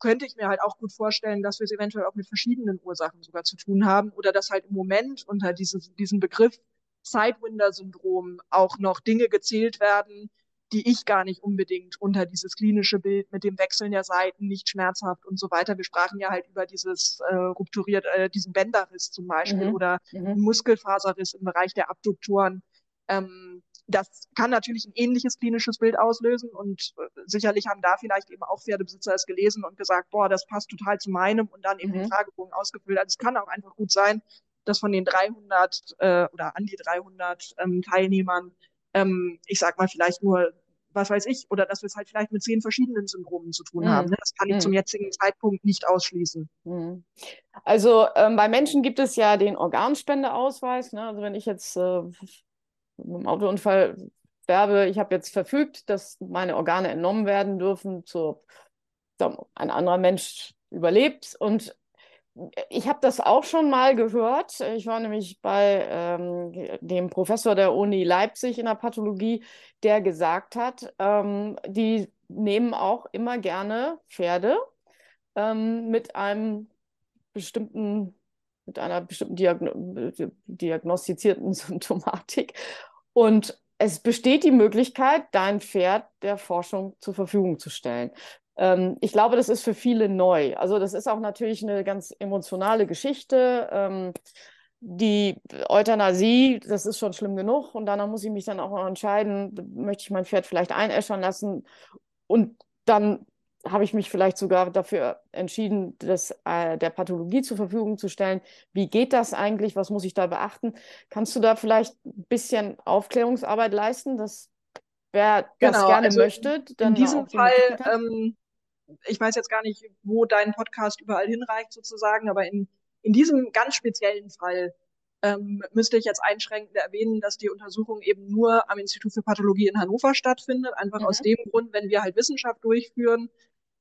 könnte ich mir halt auch gut vorstellen, dass wir es eventuell auch mit verschiedenen Ursachen sogar zu tun haben oder dass halt im Moment unter dieses, diesem Begriff Sidewinder-Syndrom auch noch Dinge gezählt werden, die ich gar nicht unbedingt unter dieses klinische Bild mit dem Wechseln der Seiten nicht schmerzhaft und so weiter. Wir sprachen ja halt über dieses äh, rupturiert, äh, diesen Bänderriss zum Beispiel mhm. oder mhm. Muskelfaserriss im Bereich der Abduktoren. Ähm, das kann natürlich ein ähnliches klinisches Bild auslösen und äh, sicherlich haben da vielleicht eben auch Pferdebesitzer es gelesen und gesagt, boah, das passt total zu meinem und dann eben mhm. den Fragebogen ausgefüllt. Also es kann auch einfach gut sein, dass von den 300 äh, oder an die 300 ähm, Teilnehmern, ähm, ich sag mal vielleicht nur was weiß ich, oder dass wir es halt vielleicht mit zehn verschiedenen Syndromen zu tun mhm. haben. Ne? Das kann ich mhm. zum jetzigen Zeitpunkt nicht ausschließen. Mhm. Also ähm, bei Menschen gibt es ja den Organspendeausweis. Ne? Also wenn ich jetzt äh, einem Autounfall sterbe, ich habe jetzt verfügt, dass meine Organe entnommen werden dürfen, zu, ein anderer Mensch überlebt und ich habe das auch schon mal gehört. Ich war nämlich bei ähm, dem Professor der Uni Leipzig in der Pathologie, der gesagt hat, ähm, die nehmen auch immer gerne Pferde ähm, mit einem bestimmten, mit einer bestimmten Diagno diagnostizierten Symptomatik. Und es besteht die Möglichkeit, dein Pferd der Forschung zur Verfügung zu stellen. Ähm, ich glaube, das ist für viele neu. Also das ist auch natürlich eine ganz emotionale Geschichte. Ähm, die Euthanasie, das ist schon schlimm genug. Und danach muss ich mich dann auch noch entscheiden, möchte ich mein Pferd vielleicht einäschern lassen. Und dann habe ich mich vielleicht sogar dafür entschieden, das äh, der Pathologie zur Verfügung zu stellen. Wie geht das eigentlich? Was muss ich da beachten? Kannst du da vielleicht ein bisschen Aufklärungsarbeit leisten, dass wer genau, das gerne also möchte, dann in diesem Fall ähm, ich weiß jetzt gar nicht, wo dein Podcast überall hinreicht sozusagen, aber in, in diesem ganz speziellen Fall ähm, müsste ich jetzt einschränkend erwähnen, dass die Untersuchung eben nur am Institut für Pathologie in Hannover stattfindet. Einfach mhm. aus dem Grund, wenn wir halt Wissenschaft durchführen,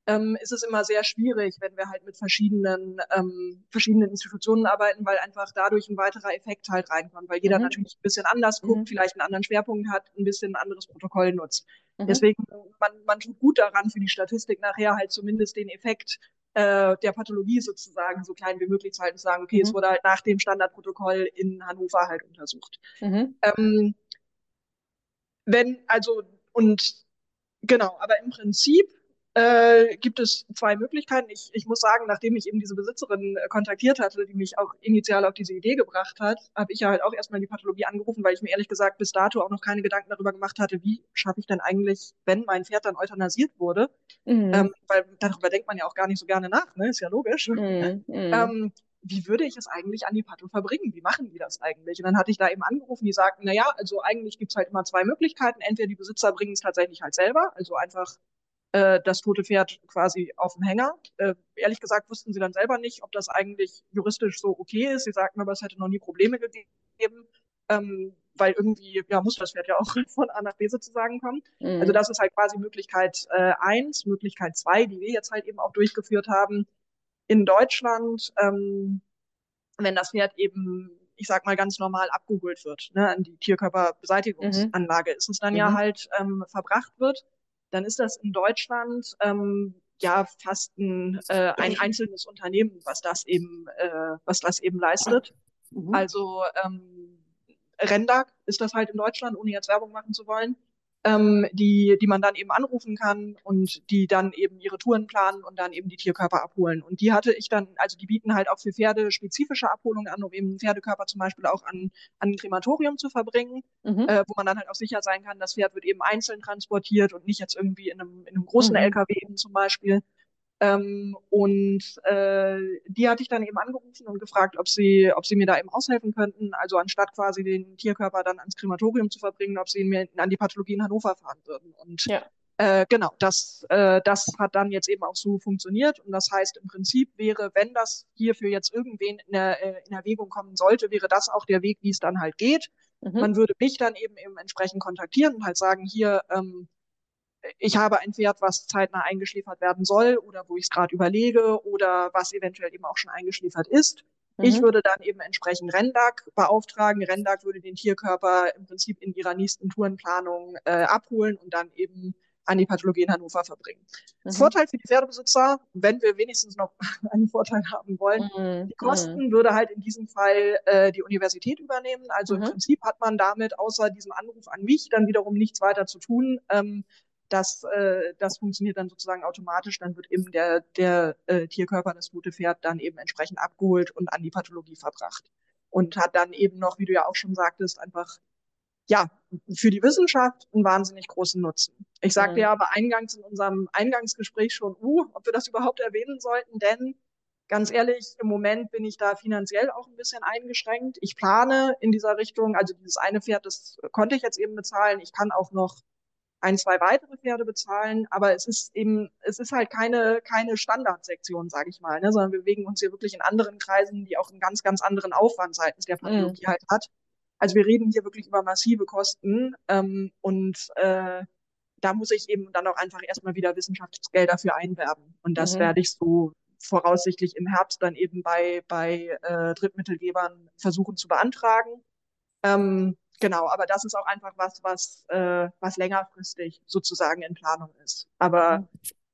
ähm, ist es immer sehr schwierig, wenn wir halt mit verschiedenen, ähm, verschiedenen Institutionen arbeiten, weil einfach dadurch ein weiterer Effekt halt reinkommt, weil jeder mhm. natürlich ein bisschen anders guckt, mhm. vielleicht einen anderen Schwerpunkt hat, ein bisschen ein anderes Protokoll nutzt. Mhm. Deswegen, man, man tut gut daran, für die Statistik nachher halt zumindest den Effekt äh, der Pathologie sozusagen so klein wie möglich zu halten, zu sagen, okay, mhm. es wurde halt nach dem Standardprotokoll in Hannover halt untersucht. Mhm. Ähm, wenn, also, und genau, aber im Prinzip äh, gibt es zwei Möglichkeiten. Ich, ich muss sagen, nachdem ich eben diese Besitzerin äh, kontaktiert hatte, die mich auch initial auf diese Idee gebracht hat, habe ich ja halt auch erstmal die Pathologie angerufen, weil ich mir ehrlich gesagt bis dato auch noch keine Gedanken darüber gemacht hatte, wie schaffe ich denn eigentlich, wenn mein Pferd dann euthanasiert wurde. Mhm. Ähm, weil darüber denkt man ja auch gar nicht so gerne nach, ne? Ist ja logisch. Mhm. mhm. Ähm, wie würde ich es eigentlich an die Patho verbringen? Wie machen die das eigentlich? Und dann hatte ich da eben angerufen, die sagten, na ja, also eigentlich gibt's halt immer zwei Möglichkeiten. Entweder die Besitzer bringen es tatsächlich halt selber, also einfach äh, das tote Pferd quasi auf dem Hänger. Äh, ehrlich gesagt wussten sie dann selber nicht, ob das eigentlich juristisch so okay ist. Sie sagten aber, es hätte noch nie Probleme gegeben, ähm, weil irgendwie ja muss das Pferd ja auch von A nach B sozusagen kommen. Mhm. Also das ist halt quasi Möglichkeit äh, eins, Möglichkeit zwei, die wir jetzt halt eben auch durchgeführt haben in Deutschland. Ähm, wenn das Pferd eben ich sag mal, ganz normal abgeholt wird, ne, an die Tierkörperbeseitigungsanlage, mhm. ist es dann mhm. ja halt ähm, verbracht wird, dann ist das in Deutschland ähm, ja fast ein, äh, ein einzelnes Unternehmen, was das eben, äh, was das eben leistet. Mhm. Also ähm, Rendag ist das halt in Deutschland, ohne jetzt Werbung machen zu wollen ähm, die, die man dann eben anrufen kann und die dann eben ihre Touren planen und dann eben die Tierkörper abholen. Und die hatte ich dann, also die bieten halt auch für Pferde spezifische Abholungen an, um eben Pferdekörper zum Beispiel auch an, an ein Krematorium zu verbringen, mhm. äh, wo man dann halt auch sicher sein kann, das Pferd wird eben einzeln transportiert und nicht jetzt irgendwie in einem, in einem großen mhm. LKW eben zum Beispiel. Ähm, und äh, die hatte ich dann eben angerufen und gefragt, ob sie, ob sie mir da eben aushelfen könnten. Also anstatt quasi den Tierkörper dann ans Krematorium zu verbringen, ob sie ihn mir an die Pathologie in Hannover fahren würden. Und ja. äh, genau, das, äh, das hat dann jetzt eben auch so funktioniert. Und das heißt, im Prinzip wäre, wenn das hierfür jetzt irgendwen in, der, äh, in Erwägung kommen sollte, wäre das auch der Weg, wie es dann halt geht. Mhm. Man würde mich dann eben, eben entsprechend kontaktieren und halt sagen, hier, ähm, ich habe ein Pferd, was zeitnah eingeschliefert werden soll oder wo ich es gerade überlege oder was eventuell eben auch schon eingeschliefert ist. Mhm. Ich würde dann eben entsprechend Rendag beauftragen. Rendag würde den Tierkörper im Prinzip in ihrer nächsten Tourenplanung äh, abholen und dann eben an die Pathologie in Hannover verbringen. Mhm. Vorteil für die Pferdebesitzer, wenn wir wenigstens noch einen Vorteil haben wollen, mhm. die Kosten mhm. würde halt in diesem Fall äh, die Universität übernehmen. Also im mhm. Prinzip hat man damit außer diesem Anruf an mich dann wiederum nichts weiter zu tun. Ähm, das, äh, das funktioniert dann sozusagen automatisch. Dann wird eben der, der äh, Tierkörper, das gute Pferd, dann eben entsprechend abgeholt und an die Pathologie verbracht. Und hat dann eben noch, wie du ja auch schon sagtest, einfach ja, für die Wissenschaft einen wahnsinnig großen Nutzen. Ich sagte mhm. ja aber eingangs in unserem Eingangsgespräch schon, uh, ob wir das überhaupt erwähnen sollten, denn ganz ehrlich, im Moment bin ich da finanziell auch ein bisschen eingeschränkt. Ich plane in dieser Richtung, also dieses eine Pferd, das konnte ich jetzt eben bezahlen. Ich kann auch noch ein, zwei weitere Pferde bezahlen, aber es ist eben, es ist halt keine, keine Standardsektion, sage ich mal, ne, sondern wir bewegen uns hier wirklich in anderen Kreisen, die auch einen ganz, ganz anderen Aufwand seitens der Pathologie mhm. halt hat. Also wir reden hier wirklich über massive Kosten ähm, und äh, da muss ich eben dann auch einfach erstmal wieder Wissenschaftsgelder dafür einwerben. Und das mhm. werde ich so voraussichtlich im Herbst dann eben bei, bei äh, Drittmittelgebern versuchen zu beantragen. Ähm, Genau, aber das ist auch einfach was, was, äh, was längerfristig sozusagen in Planung ist. Aber mhm.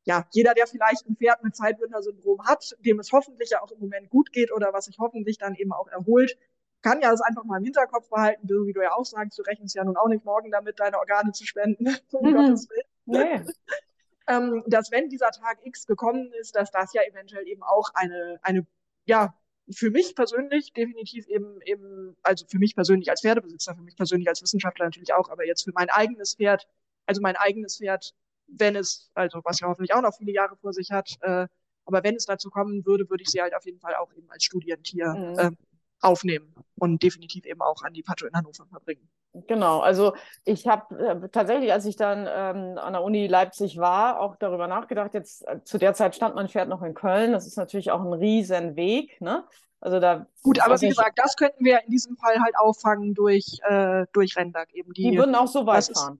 ja, jeder, der vielleicht ein Pferd mit Zeitbündner-Syndrom hat, dem es hoffentlich ja auch im Moment gut geht oder was sich hoffentlich dann eben auch erholt, kann ja das einfach mal im Hinterkopf behalten, wie du ja auch sagst, du rechnest ja nun auch nicht morgen damit, deine Organe zu spenden, um mhm. Gottes Willen. Nee. ähm, dass wenn dieser Tag X gekommen ist, dass das ja eventuell eben auch eine, eine ja, für mich persönlich definitiv eben, eben, also für mich persönlich als Pferdebesitzer, für mich persönlich als Wissenschaftler natürlich auch, aber jetzt für mein eigenes Pferd, also mein eigenes Pferd, wenn es, also was ja hoffentlich auch noch viele Jahre vor sich hat, äh, aber wenn es dazu kommen würde, würde ich sie halt auf jeden Fall auch eben als Studientier mhm. äh, aufnehmen und definitiv eben auch an die Pato in Hannover verbringen. Genau, also ich habe äh, tatsächlich, als ich dann ähm, an der Uni Leipzig war, auch darüber nachgedacht. Jetzt äh, zu der Zeit stand mein Pferd noch in Köln. Das ist natürlich auch ein riesen Weg. Ne? Also da gut, aber wie gesagt, das könnten wir in diesem Fall halt auffangen durch äh, durch Rendag eben die. Die würden auch so weit fahren.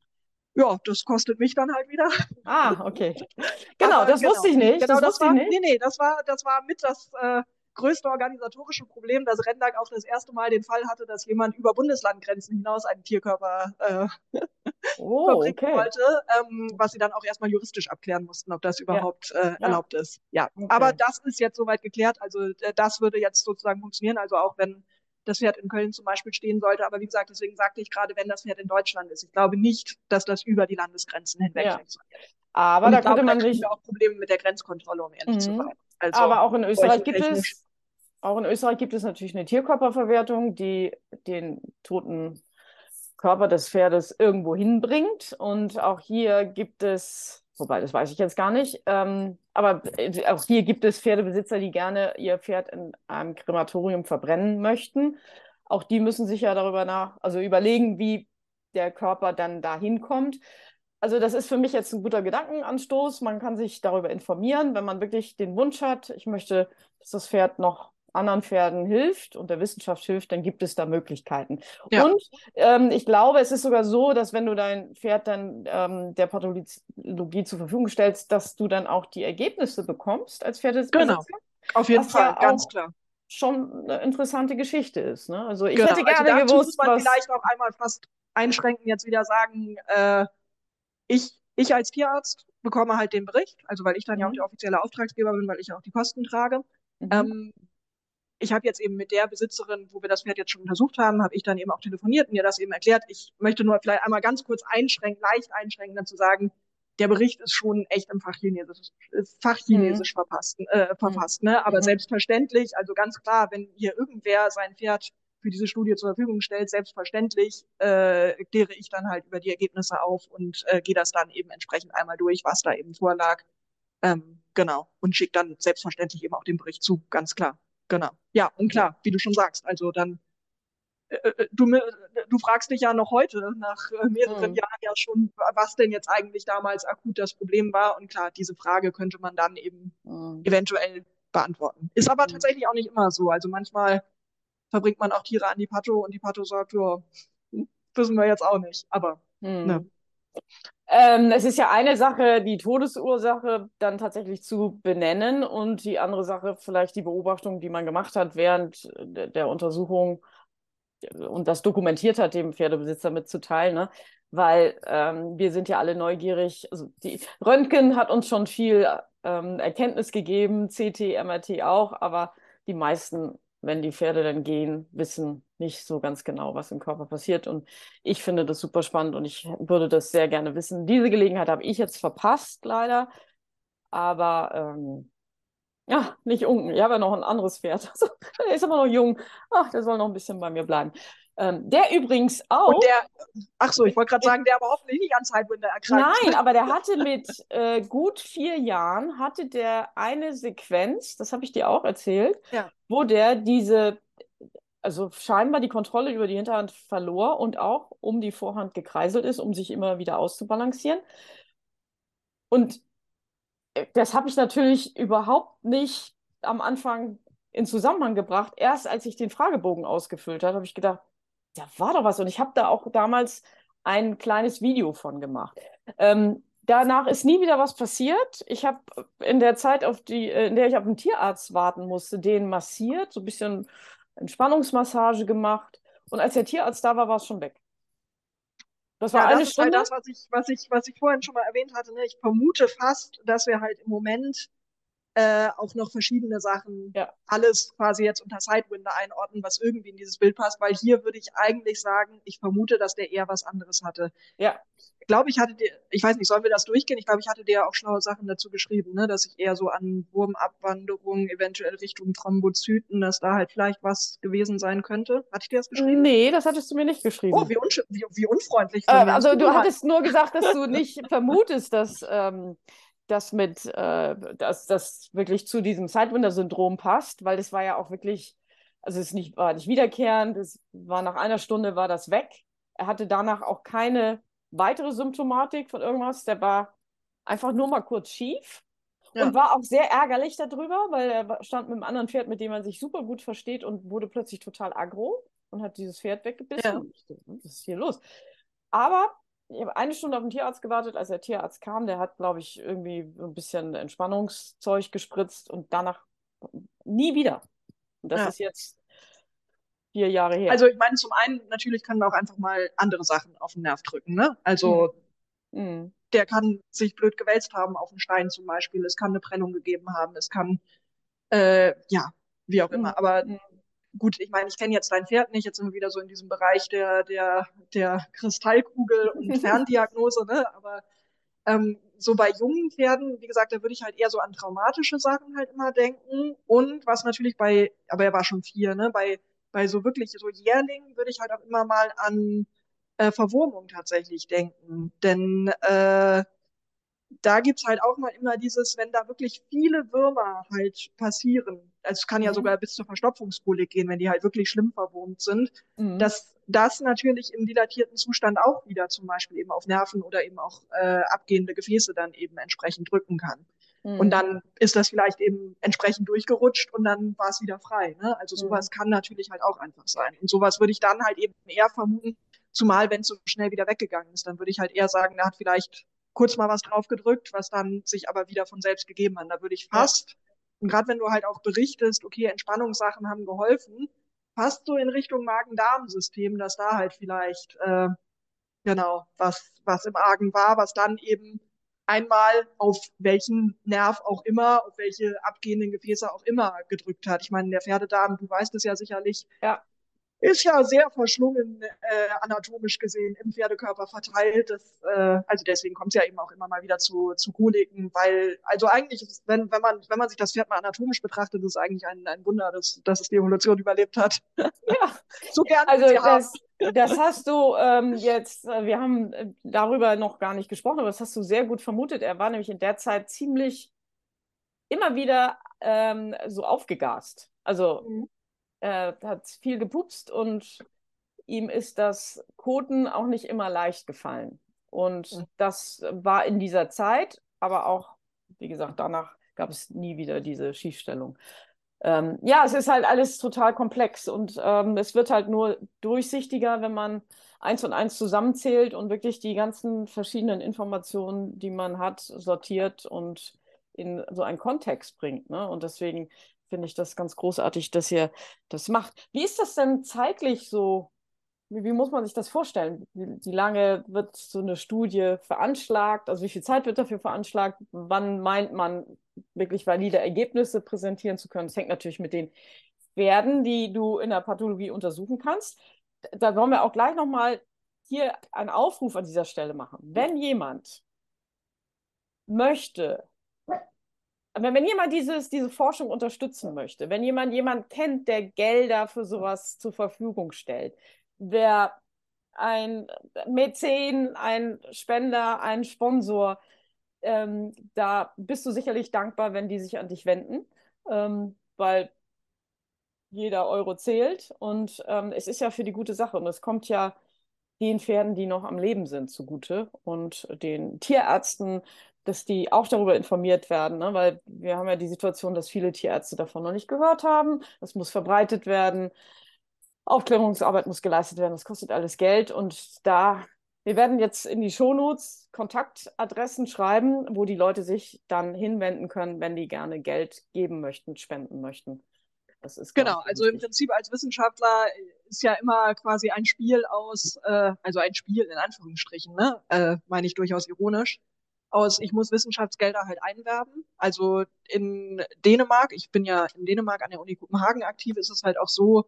Ja, das kostet mich dann halt wieder. Ah, okay. Genau, das genau. wusste ich nicht. Genau, das, das war, nicht. Nee, nee, das war, das war mit das, äh, größte organisatorische Problem, dass Rendag auch das erste Mal den Fall hatte, dass jemand über Bundeslandgrenzen hinaus einen Tierkörper äh, oh, verbringen okay. wollte, ähm, was sie dann auch erstmal juristisch abklären mussten, ob das überhaupt ja. äh, erlaubt ja. ist. Ja, okay. aber das ist jetzt soweit geklärt. Also äh, das würde jetzt sozusagen funktionieren. Also auch wenn das Pferd in Köln zum Beispiel stehen sollte. Aber wie gesagt, deswegen sagte ich gerade, wenn das Pferd in Deutschland ist. Ich glaube nicht, dass das über die Landesgrenzen hinweg ja. funktioniert. Aber da könnte man sich auch Probleme mit der Grenzkontrolle, um ehrlich mhm. zu sein. Also, aber auch in Österreich gibt es auch in Österreich gibt es natürlich eine Tierkörperverwertung, die den toten Körper des Pferdes irgendwo hinbringt. Und auch hier gibt es, wobei das weiß ich jetzt gar nicht, ähm, aber auch hier gibt es Pferdebesitzer, die gerne ihr Pferd in einem Krematorium verbrennen möchten. Auch die müssen sich ja darüber nach, also überlegen, wie der Körper dann dahin kommt. Also das ist für mich jetzt ein guter Gedankenanstoß. Man kann sich darüber informieren, wenn man wirklich den Wunsch hat, ich möchte, dass das Pferd noch anderen Pferden hilft und der Wissenschaft hilft, dann gibt es da Möglichkeiten. Ja. Und ähm, ich glaube, es ist sogar so, dass wenn du dein Pferd dann ähm, der Pathologie zur Verfügung stellst, dass du dann auch die Ergebnisse bekommst als Pferdebesitzer. Genau, auf jeden Fall, ja ganz klar. Schon eine interessante Geschichte ist. Ne? Also ich genau. hätte also gerne also gewusst, muss man was... vielleicht auch einmal fast einschränken, jetzt wieder sagen, äh, ich, ich als Tierarzt bekomme halt den Bericht, also weil ich dann ja auch mhm. der offizielle Auftragsgeber bin, weil ich ja auch die Kosten trage. Mhm. Ähm, ich habe jetzt eben mit der Besitzerin, wo wir das Pferd jetzt schon untersucht haben, habe ich dann eben auch telefoniert und ihr das eben erklärt. Ich möchte nur vielleicht einmal ganz kurz einschränken, leicht einschränken, dann zu sagen, der Bericht ist schon echt im Fachchinesisch, Fachchinesisch mhm. verpasst, äh, verfasst. Ne? Aber mhm. selbstverständlich, also ganz klar, wenn hier irgendwer sein Pferd für diese Studie zur Verfügung stellt, selbstverständlich äh, kläre ich dann halt über die Ergebnisse auf und äh, gehe das dann eben entsprechend einmal durch, was da eben vorlag Ähm, genau. Und schickt dann selbstverständlich eben auch den Bericht zu, ganz klar. Genau. Ja, und klar, wie du schon sagst, also dann äh, äh, du, du fragst dich ja noch heute, nach äh, mehreren mhm. Jahren ja schon, was denn jetzt eigentlich damals akut das Problem war. Und klar, diese Frage könnte man dann eben mhm. eventuell beantworten. Ist aber mhm. tatsächlich auch nicht immer so. Also manchmal verbringt man auch Tiere an die Pato und die Pato sagt, ja, wissen wir jetzt auch nicht. Aber ne. Ähm, es ist ja eine Sache, die Todesursache dann tatsächlich zu benennen und die andere Sache vielleicht die Beobachtung, die man gemacht hat während der Untersuchung und das dokumentiert hat, dem Pferdebesitzer mitzuteilen, ne? weil ähm, wir sind ja alle neugierig. Also die Röntgen hat uns schon viel ähm, Erkenntnis gegeben, CT, MRT auch, aber die meisten, wenn die Pferde dann gehen, wissen nicht so ganz genau, was im Körper passiert. Und ich finde das super spannend und ich würde das sehr gerne wissen. Diese Gelegenheit habe ich jetzt verpasst, leider. Aber ähm, ja, nicht Unken. Ich habe ja noch ein anderes Pferd. Also, der ist immer noch jung. Ach, der soll noch ein bisschen bei mir bleiben. Ähm, der übrigens auch. Und der, ach so, ich wollte gerade sagen, der aber hoffentlich nicht an Zeitwinde erkrankt. Nein, aber der hatte mit äh, gut vier Jahren, hatte der eine Sequenz, das habe ich dir auch erzählt, ja. wo der diese, also scheinbar die Kontrolle über die Hinterhand verlor und auch um die Vorhand gekreiselt ist, um sich immer wieder auszubalancieren. Und das habe ich natürlich überhaupt nicht am Anfang in Zusammenhang gebracht. Erst als ich den Fragebogen ausgefüllt habe, habe ich gedacht, da war doch was. Und ich habe da auch damals ein kleines Video von gemacht. Ähm, danach ist nie wieder was passiert. Ich habe in der Zeit, auf die, in der ich auf den Tierarzt warten musste, den massiert, so ein bisschen Entspannungsmassage gemacht. Und als der Tierarzt da war, war es schon weg. Das war ja, eine das Stunde. Ist halt das, was ich, was, ich, was ich vorhin schon mal erwähnt hatte. Ne? Ich vermute fast, dass wir halt im Moment äh, auch noch verschiedene Sachen, ja. alles quasi jetzt unter Sidewinder einordnen, was irgendwie in dieses Bild passt, weil hier würde ich eigentlich sagen, ich vermute, dass der eher was anderes hatte. Ja. Ich glaube, ich hatte dir, ich weiß nicht, sollen wir das durchgehen? Ich glaube, ich hatte dir auch schlaue Sachen dazu geschrieben, ne, dass ich eher so an Wurmabwanderung, eventuell Richtung Thrombozyten, dass da halt vielleicht was gewesen sein könnte. Hatte ich dir das geschrieben? Nee, das hattest du mir nicht geschrieben. Oh, wie, un wie, wie unfreundlich. Äh, also du hattest nur gesagt, dass du nicht vermutest, dass ähm, das mit, äh, dass das wirklich zu diesem Sidewinder-Syndrom passt, weil das war ja auch wirklich, also es nicht, war nicht wiederkehrend, es war nach einer Stunde war das weg. Er hatte danach auch keine weitere Symptomatik von irgendwas. Der war einfach nur mal kurz schief ja. und war auch sehr ärgerlich darüber, weil er stand mit einem anderen Pferd, mit dem man sich super gut versteht und wurde plötzlich total aggro und hat dieses Pferd weggebissen. Ja. Was ist hier los? Aber ich habe eine Stunde auf den Tierarzt gewartet, als der Tierarzt kam. Der hat, glaube ich, irgendwie ein bisschen Entspannungszeug gespritzt und danach nie wieder. Und das ja. ist jetzt vier Jahre her. Also ich meine, zum einen natürlich kann man auch einfach mal andere Sachen auf den Nerv drücken. Ne? Also mhm. der kann sich blöd gewälzt haben auf den Stein zum Beispiel. Es kann eine Prellung gegeben haben. Es kann, äh, ja, wie auch immer. Mhm. Aber mhm gut, ich meine, ich kenne jetzt dein Pferd nicht, jetzt sind wir wieder so in diesem Bereich der, der, der Kristallkugel und Ferndiagnose, ne? Aber ähm, so bei jungen Pferden, wie gesagt, da würde ich halt eher so an traumatische Sachen halt immer denken. Und was natürlich bei, aber er war schon vier, ne? Bei, bei so wirklich so Jährlingen würde ich halt auch immer mal an äh, Verwurmung tatsächlich denken. Denn äh, da gibt's halt auch mal immer dieses, wenn da wirklich viele Würmer halt passieren, also es kann ja mhm. sogar bis zur Verstopfungspolik gehen, wenn die halt wirklich schlimm verwurmt sind, mhm. dass das natürlich im dilatierten Zustand auch wieder zum Beispiel eben auf Nerven oder eben auch äh, abgehende Gefäße dann eben entsprechend drücken kann. Mhm. Und dann ist das vielleicht eben entsprechend durchgerutscht und dann war es wieder frei. Ne? Also mhm. sowas kann natürlich halt auch einfach sein. Und sowas würde ich dann halt eben eher vermuten, zumal wenn es so schnell wieder weggegangen ist, dann würde ich halt eher sagen, der hat vielleicht kurz mal was drauf gedrückt, was dann sich aber wieder von selbst gegeben hat. Da würde ich fast, ja. und gerade wenn du halt auch berichtest, okay, Entspannungssachen haben geholfen, fast so in Richtung Magen-Darm-System, dass da halt vielleicht äh, genau was, was im Argen war, was dann eben einmal auf welchen Nerv auch immer, auf welche abgehenden Gefäße auch immer gedrückt hat. Ich meine, der Pferdedarm, du weißt es ja sicherlich, ja ist ja sehr verschlungen äh, anatomisch gesehen im Pferdekörper verteilt. Das, äh, also deswegen kommt es ja eben auch immer mal wieder zu, zu Koliken, weil also eigentlich, ist, wenn, wenn, man, wenn man sich das Pferd mal anatomisch betrachtet, ist es eigentlich ein, ein Wunder, dass, dass es die Evolution überlebt hat. Ja, so gerne. Also das, das hast du ähm, jetzt, äh, wir haben äh, darüber noch gar nicht gesprochen, aber das hast du sehr gut vermutet. Er war nämlich in der Zeit ziemlich immer wieder ähm, so aufgegast. Also mhm. Er hat viel gepupst und ihm ist das Koten auch nicht immer leicht gefallen. Und mhm. das war in dieser Zeit, aber auch, wie gesagt, danach gab es nie wieder diese Schiefstellung. Ähm, ja, es ist halt alles total komplex und ähm, es wird halt nur durchsichtiger, wenn man eins und eins zusammenzählt und wirklich die ganzen verschiedenen Informationen, die man hat, sortiert und in so einen Kontext bringt. Ne? Und deswegen finde ich das ganz großartig, dass ihr das macht. Wie ist das denn zeitlich so wie, wie, muss man sich das vorstellen? Wie, wie, lange wird so eine Studie veranschlagt? Also wie viel Zeit wird dafür veranschlagt? Wann meint man wirklich valide Ergebnisse präsentieren zu können? Das hängt natürlich mit den Pferden, die du in der Pathologie untersuchen kannst. Da wollen wir auch gleich nochmal hier einen Aufruf an dieser Stelle machen. Wenn jemand möchte, wenn, wenn jemand dieses, diese Forschung unterstützen möchte, wenn jemand jemand kennt, der Gelder für sowas zur Verfügung stellt, wer ein Mäzen, ein Spender, ein Sponsor, ähm, da bist du sicherlich dankbar, wenn die sich an dich wenden, ähm, weil jeder Euro zählt und ähm, es ist ja für die gute Sache und es kommt ja den Pferden, die noch am Leben sind, zugute und den Tierärzten, dass die auch darüber informiert werden, ne? weil wir haben ja die Situation, dass viele Tierärzte davon noch nicht gehört haben. Das muss verbreitet werden. Aufklärungsarbeit muss geleistet werden, das kostet alles Geld und da, wir werden jetzt in die Shownotes Kontaktadressen schreiben, wo die Leute sich dann hinwenden können, wenn die gerne Geld geben möchten, spenden möchten. Das ist genau, also im Prinzip als Wissenschaftler ist ja immer quasi ein Spiel aus, äh, also ein Spiel in Anführungsstrichen, ne? äh, meine ich durchaus ironisch, aus, ich muss Wissenschaftsgelder halt einwerben. Also in Dänemark, ich bin ja in Dänemark an der Uni Kopenhagen aktiv, ist es halt auch so,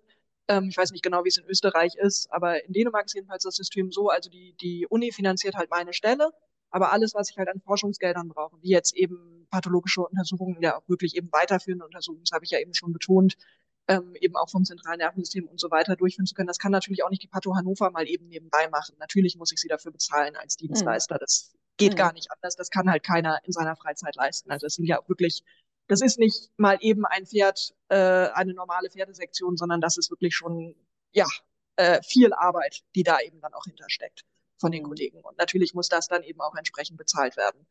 ähm, ich weiß nicht genau, wie es in Österreich ist, aber in Dänemark ist jedenfalls das System so, also die, die Uni finanziert halt meine Stelle, aber alles, was ich halt an Forschungsgeldern brauche, wie jetzt eben pathologische Untersuchungen, ja auch wirklich eben weiterführende Untersuchungen, das habe ich ja eben schon betont, ähm, eben auch vom zentralen Nervensystem und so weiter durchführen zu können. Das kann natürlich auch nicht die Patho Hannover mal eben nebenbei machen. Natürlich muss ich sie dafür bezahlen als Dienstleister. Mhm. Das geht mhm. gar nicht anders. Das kann halt keiner in seiner Freizeit leisten. Also es sind ja wirklich das ist nicht mal eben ein Pferd, äh, eine normale Pferdesektion, sondern das ist wirklich schon, ja, äh, viel Arbeit, die da eben dann auch hintersteckt von den mhm. Kollegen. Und natürlich muss das dann eben auch entsprechend bezahlt werden.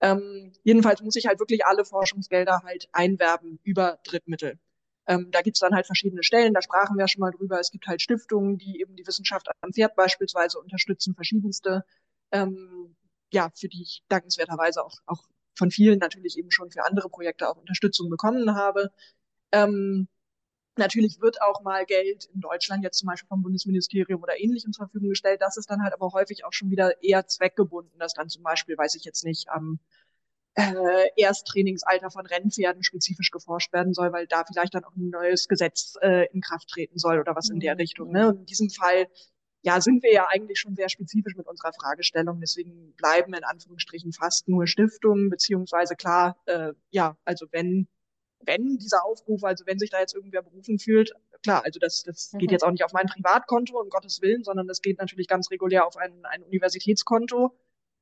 Ähm, jedenfalls muss ich halt wirklich alle Forschungsgelder halt einwerben über Drittmittel. Ähm, da gibt's dann halt verschiedene Stellen, da sprachen wir schon mal drüber. Es gibt halt Stiftungen, die eben die Wissenschaft am Pferd beispielsweise unterstützen, verschiedenste, ähm, ja, für die ich dankenswerterweise auch, auch von vielen natürlich eben schon für andere Projekte auch Unterstützung bekommen habe. Ähm, Natürlich wird auch mal Geld in Deutschland jetzt zum Beispiel vom Bundesministerium oder ähnlichem zur Verfügung gestellt. Das ist dann halt aber häufig auch schon wieder eher zweckgebunden, dass dann zum Beispiel, weiß ich jetzt nicht, am äh, Ersttrainingsalter von Rennpferden spezifisch geforscht werden soll, weil da vielleicht dann auch ein neues Gesetz äh, in Kraft treten soll oder was in der mhm. Richtung. Ne? Und in diesem Fall ja, sind wir ja eigentlich schon sehr spezifisch mit unserer Fragestellung. Deswegen bleiben in Anführungsstrichen fast nur Stiftungen, beziehungsweise klar, äh, ja, also wenn, wenn dieser Aufruf, also wenn sich da jetzt irgendwer berufen fühlt, klar, also das, das mhm. geht jetzt auch nicht auf mein Privatkonto, um Gottes Willen, sondern das geht natürlich ganz regulär auf ein, ein Universitätskonto.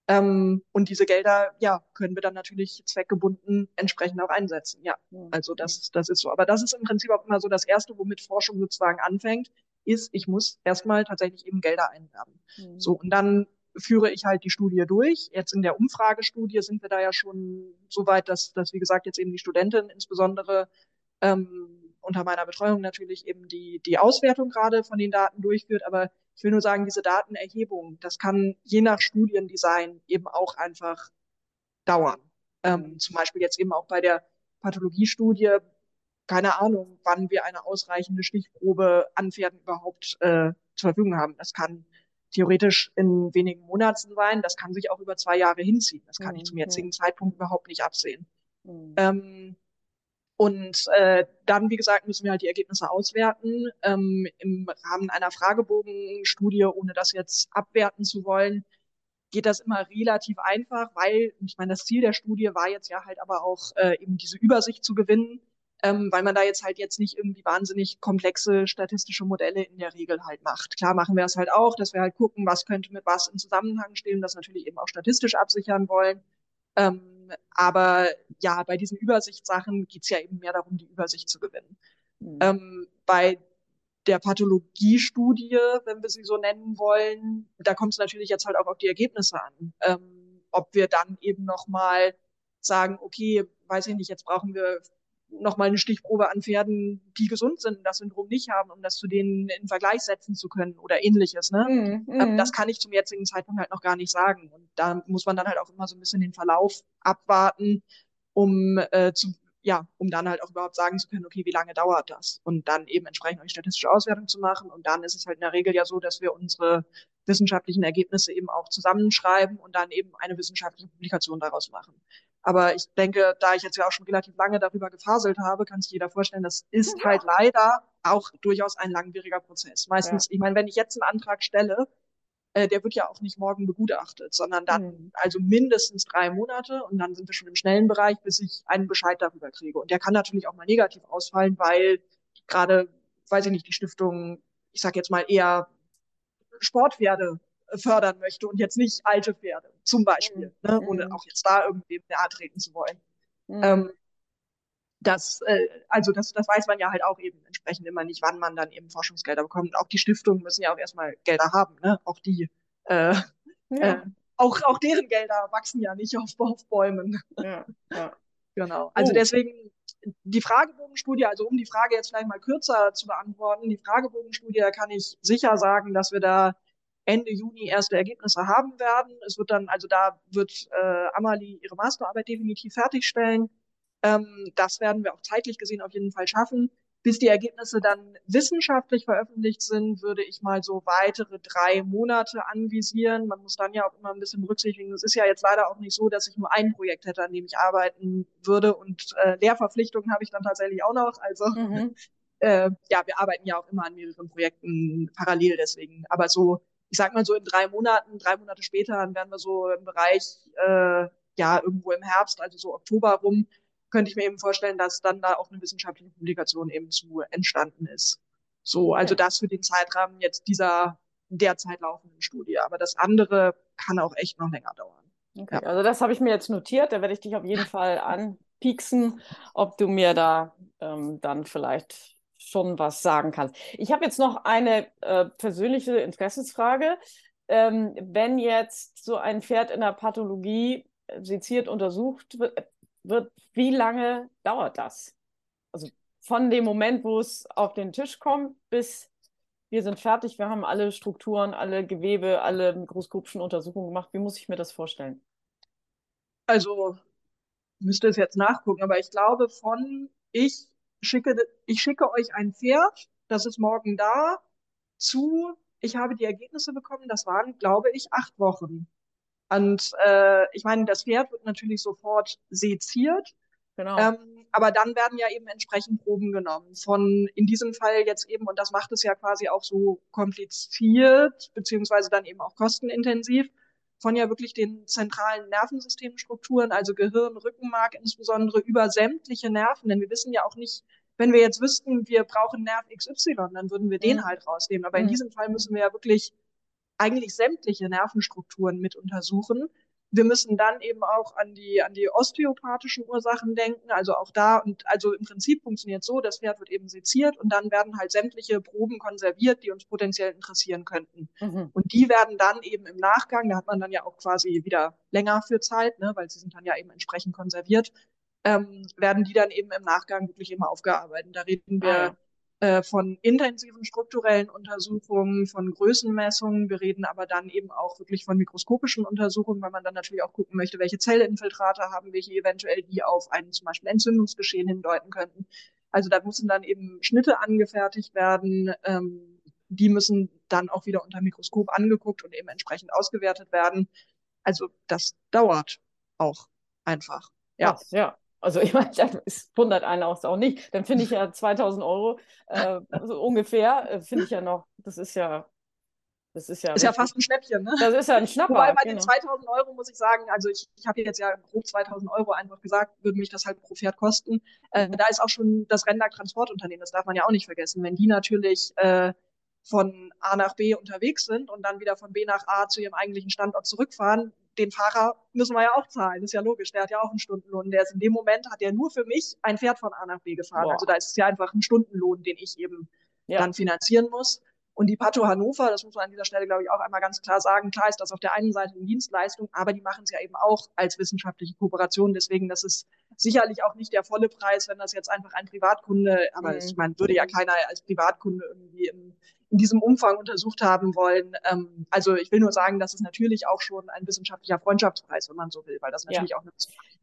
Ähm, und diese Gelder, ja, können wir dann natürlich zweckgebunden entsprechend auch einsetzen. Ja, also das, das ist so. Aber das ist im Prinzip auch immer so das Erste, womit Forschung sozusagen anfängt ist, ich muss erstmal tatsächlich eben Gelder einwerben. Mhm. So, und dann führe ich halt die Studie durch. Jetzt in der Umfragestudie sind wir da ja schon so weit, dass, dass wie gesagt, jetzt eben die Studentin insbesondere ähm, unter meiner Betreuung natürlich eben die, die Auswertung gerade von den Daten durchführt. Aber ich will nur sagen, diese Datenerhebung, das kann je nach Studiendesign eben auch einfach dauern. Ähm, zum Beispiel jetzt eben auch bei der Pathologiestudie keine Ahnung, wann wir eine ausreichende Stichprobe an Pferden überhaupt äh, zur Verfügung haben. Das kann theoretisch in wenigen Monaten sein, das kann sich auch über zwei Jahre hinziehen. Das kann mhm. ich zum jetzigen mhm. Zeitpunkt überhaupt nicht absehen. Mhm. Ähm, und äh, dann, wie gesagt, müssen wir halt die Ergebnisse auswerten. Ähm, Im Rahmen einer Fragebogenstudie, ohne das jetzt abwerten zu wollen, geht das immer relativ einfach, weil, ich meine, das Ziel der Studie war jetzt ja halt aber auch äh, eben diese Übersicht zu gewinnen ähm, weil man da jetzt halt jetzt nicht irgendwie wahnsinnig komplexe statistische Modelle in der Regel halt macht. Klar machen wir es halt auch, dass wir halt gucken, was könnte mit was in Zusammenhang stehen, das natürlich eben auch statistisch absichern wollen. Ähm, aber ja, bei diesen Übersichtssachen geht es ja eben mehr darum, die Übersicht zu gewinnen. Mhm. Ähm, bei der Pathologiestudie, wenn wir sie so nennen wollen, da kommt es natürlich jetzt halt auch auf die Ergebnisse an. Ähm, ob wir dann eben nochmal sagen, okay, weiß ich nicht, jetzt brauchen wir nochmal eine Stichprobe an Pferden, die gesund sind und das Syndrom nicht haben, um das zu denen in Vergleich setzen zu können oder ähnliches. Ne? Mm, mm. Das kann ich zum jetzigen Zeitpunkt halt noch gar nicht sagen. Und da muss man dann halt auch immer so ein bisschen den Verlauf abwarten, um äh, zu, ja, um dann halt auch überhaupt sagen zu können, okay, wie lange dauert das? Und dann eben entsprechend eine statistische Auswertung zu machen. Und dann ist es halt in der Regel ja so, dass wir unsere wissenschaftlichen Ergebnisse eben auch zusammenschreiben und dann eben eine wissenschaftliche Publikation daraus machen. Aber ich denke, da ich jetzt ja auch schon relativ lange darüber gefaselt habe, kann sich jeder vorstellen, das ist ja. halt leider auch durchaus ein langwieriger Prozess. Meistens, ja. ich meine, wenn ich jetzt einen Antrag stelle, äh, der wird ja auch nicht morgen begutachtet, sondern dann mhm. also mindestens drei Monate und dann sind wir schon im schnellen Bereich, bis ich einen Bescheid darüber kriege. Und der kann natürlich auch mal negativ ausfallen, weil gerade, weiß ich nicht, die Stiftung, ich sage jetzt mal eher Sportpferde fördern möchte und jetzt nicht alte Pferde, zum Beispiel, mhm. ne, ohne auch jetzt da irgendwie nahe treten zu wollen. Mhm. Ähm, das, äh, also das, das weiß man ja halt auch eben entsprechend immer nicht, wann man dann eben Forschungsgelder bekommt. Auch die Stiftungen müssen ja auch erstmal Gelder haben, ne? Auch die, äh, ja. äh, auch, auch deren Gelder wachsen ja nicht auf, auf Bäumen. Ja, ja. genau. Also oh. deswegen die Fragebogenstudie, also um die Frage jetzt vielleicht mal kürzer zu beantworten, die Fragebogenstudie, da kann ich sicher sagen, dass wir da Ende Juni erste Ergebnisse haben werden. Es wird dann, also da wird äh, Amalie ihre Masterarbeit definitiv fertigstellen. Ähm, das werden wir auch zeitlich gesehen auf jeden Fall schaffen. Bis die Ergebnisse dann wissenschaftlich veröffentlicht sind, würde ich mal so weitere drei Monate anvisieren. Man muss dann ja auch immer ein bisschen berücksichtigen. Es ist ja jetzt leider auch nicht so, dass ich nur ein Projekt hätte, an dem ich arbeiten würde. Und äh, Lehrverpflichtungen habe ich dann tatsächlich auch noch. Also mhm. äh, ja, wir arbeiten ja auch immer an mehreren Projekten parallel deswegen. Aber so, ich sag mal so in drei Monaten, drei Monate später, dann werden wir so im Bereich, äh, ja, irgendwo im Herbst, also so Oktober rum, könnte ich mir eben vorstellen, dass dann da auch eine wissenschaftliche Publikation eben zu entstanden ist. So, also das für den Zeitrahmen jetzt dieser derzeit laufenden Studie. Aber das andere kann auch echt noch länger dauern. Okay, ja. also das habe ich mir jetzt notiert. Da werde ich dich auf jeden Fall anpieksen, ob du mir da ähm, dann vielleicht schon was sagen kannst. Ich habe jetzt noch eine äh, persönliche Interessensfrage. Ähm, wenn jetzt so ein Pferd in der Pathologie seziert untersucht wird, wie lange dauert das? Also von dem Moment, wo es auf den Tisch kommt, bis wir sind fertig, wir haben alle Strukturen, alle Gewebe, alle mikroskopischen Untersuchungen gemacht. Wie muss ich mir das vorstellen? Also müsste es jetzt nachgucken, aber ich glaube von ich schicke ich schicke euch ein Pferd, das ist morgen da, zu ich habe die Ergebnisse bekommen, das waren glaube ich acht Wochen. Und äh, ich meine, das Pferd wird natürlich sofort seziert. Genau. Ähm, aber dann werden ja eben entsprechend Proben genommen. Von in diesem Fall jetzt eben, und das macht es ja quasi auch so kompliziert, beziehungsweise dann eben auch kostenintensiv, von ja wirklich den zentralen Nervensystemstrukturen, also Gehirn, Rückenmark insbesondere, über sämtliche Nerven. Denn wir wissen ja auch nicht, wenn wir jetzt wüssten, wir brauchen Nerv XY, dann würden wir den mhm. halt rausnehmen. Aber mhm. in diesem Fall müssen wir ja wirklich eigentlich sämtliche Nervenstrukturen mit untersuchen. Wir müssen dann eben auch an die, an die osteopathischen Ursachen denken. Also auch da, und also im Prinzip funktioniert so, das Pferd wird eben seziert und dann werden halt sämtliche Proben konserviert, die uns potenziell interessieren könnten. Mhm. Und die werden dann eben im Nachgang, da hat man dann ja auch quasi wieder länger für Zeit, ne, weil sie sind dann ja eben entsprechend konserviert, ähm, werden die dann eben im Nachgang wirklich immer aufgearbeitet. Da reden wir ah, äh, von intensiven strukturellen Untersuchungen, von Größenmessungen. Wir reden aber dann eben auch wirklich von mikroskopischen Untersuchungen, weil man dann natürlich auch gucken möchte, welche Zellinfiltrate haben wir hier eventuell, die auf ein zum Beispiel Entzündungsgeschehen hindeuten könnten. Also da müssen dann eben Schnitte angefertigt werden. Ähm, die müssen dann auch wieder unter Mikroskop angeguckt und eben entsprechend ausgewertet werden. Also das dauert auch einfach. Ja, ja. Also ich meine, das wundert einen auch, auch nicht. Dann finde ich ja 2000 Euro äh, so ungefähr, äh, finde ich ja noch, das ist ja, das ist ja, ist ja fast ein Schnäppchen, ne? Das ist ja ein Schnapper. Wobei bei genau. den 2000 Euro muss ich sagen, also ich, ich habe jetzt ja grob 2000 Euro einfach gesagt, würde mich das halt pro Pferd kosten. Äh, da ist auch schon das Renntag Transportunternehmen, das darf man ja auch nicht vergessen. Wenn die natürlich äh, von A nach B unterwegs sind und dann wieder von B nach A zu ihrem eigentlichen Standort zurückfahren, den Fahrer müssen wir ja auch zahlen, ist ja logisch, der hat ja auch einen Stundenlohn. Der ist in dem Moment, hat er nur für mich ein Pferd von A nach B gefahren. Boah. Also da ist es ja einfach ein Stundenlohn, den ich eben ja. dann finanzieren muss. Und die Pato Hannover, das muss man an dieser Stelle, glaube ich, auch einmal ganz klar sagen, klar ist das auf der einen Seite eine Dienstleistung, aber die machen es ja eben auch als wissenschaftliche Kooperation. Deswegen, das ist sicherlich auch nicht der volle Preis, wenn das jetzt einfach ein Privatkunde, aber mhm. ich meine, würde ja keiner als Privatkunde irgendwie im, in diesem Umfang untersucht haben wollen. Ähm, also ich will nur sagen, das ist natürlich auch schon ein wissenschaftlicher Freundschaftspreis, wenn man so will, weil das natürlich ja. auch eine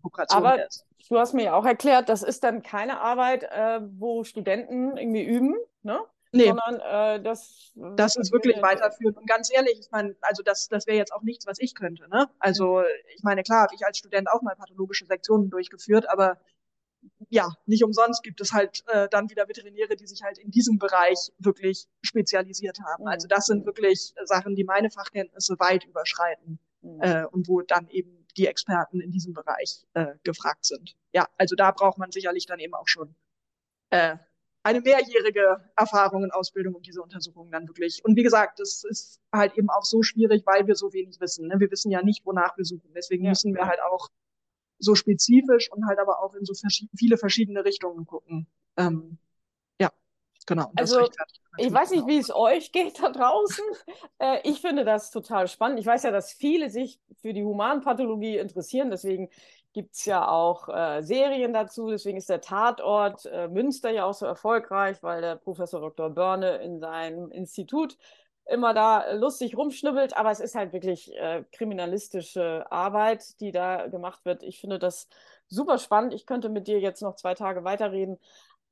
Kooperation aber ist. Du hast mir ja auch erklärt, das ist dann keine Arbeit, äh, wo Studenten irgendwie üben, ne? Nee. Sondern äh, das. Das ist wirklich weiterführend. Und ganz ehrlich, ich meine, also das, das wäre jetzt auch nichts, was ich könnte. Ne? Also, ich meine, klar, habe ich als Student auch mal pathologische Sektionen durchgeführt, aber ja, nicht umsonst gibt es halt äh, dann wieder Veterinäre, die sich halt in diesem Bereich wirklich spezialisiert haben. Also das sind wirklich Sachen, die meine Fachkenntnisse weit überschreiten mhm. äh, und wo dann eben die Experten in diesem Bereich äh, gefragt sind. Ja, also da braucht man sicherlich dann eben auch schon äh, eine mehrjährige Erfahrung und Ausbildung, um diese Untersuchungen dann wirklich. Und wie gesagt, das ist halt eben auch so schwierig, weil wir so wenig wissen. Ne? Wir wissen ja nicht, wonach wir suchen. Deswegen ja. müssen wir halt auch so spezifisch und halt aber auch in so vers viele verschiedene Richtungen gucken. Ähm, ja, genau. also, ich weiß nicht, wie es euch geht da draußen. äh, ich finde das total spannend. Ich weiß ja, dass viele sich für die Humanpathologie interessieren. Deswegen gibt es ja auch äh, Serien dazu. Deswegen ist der Tatort äh, Münster ja auch so erfolgreich, weil der Professor Dr. Börne in seinem Institut immer da lustig rumschnibbelt, aber es ist halt wirklich äh, kriminalistische Arbeit, die da gemacht wird. Ich finde das super spannend. Ich könnte mit dir jetzt noch zwei Tage weiterreden,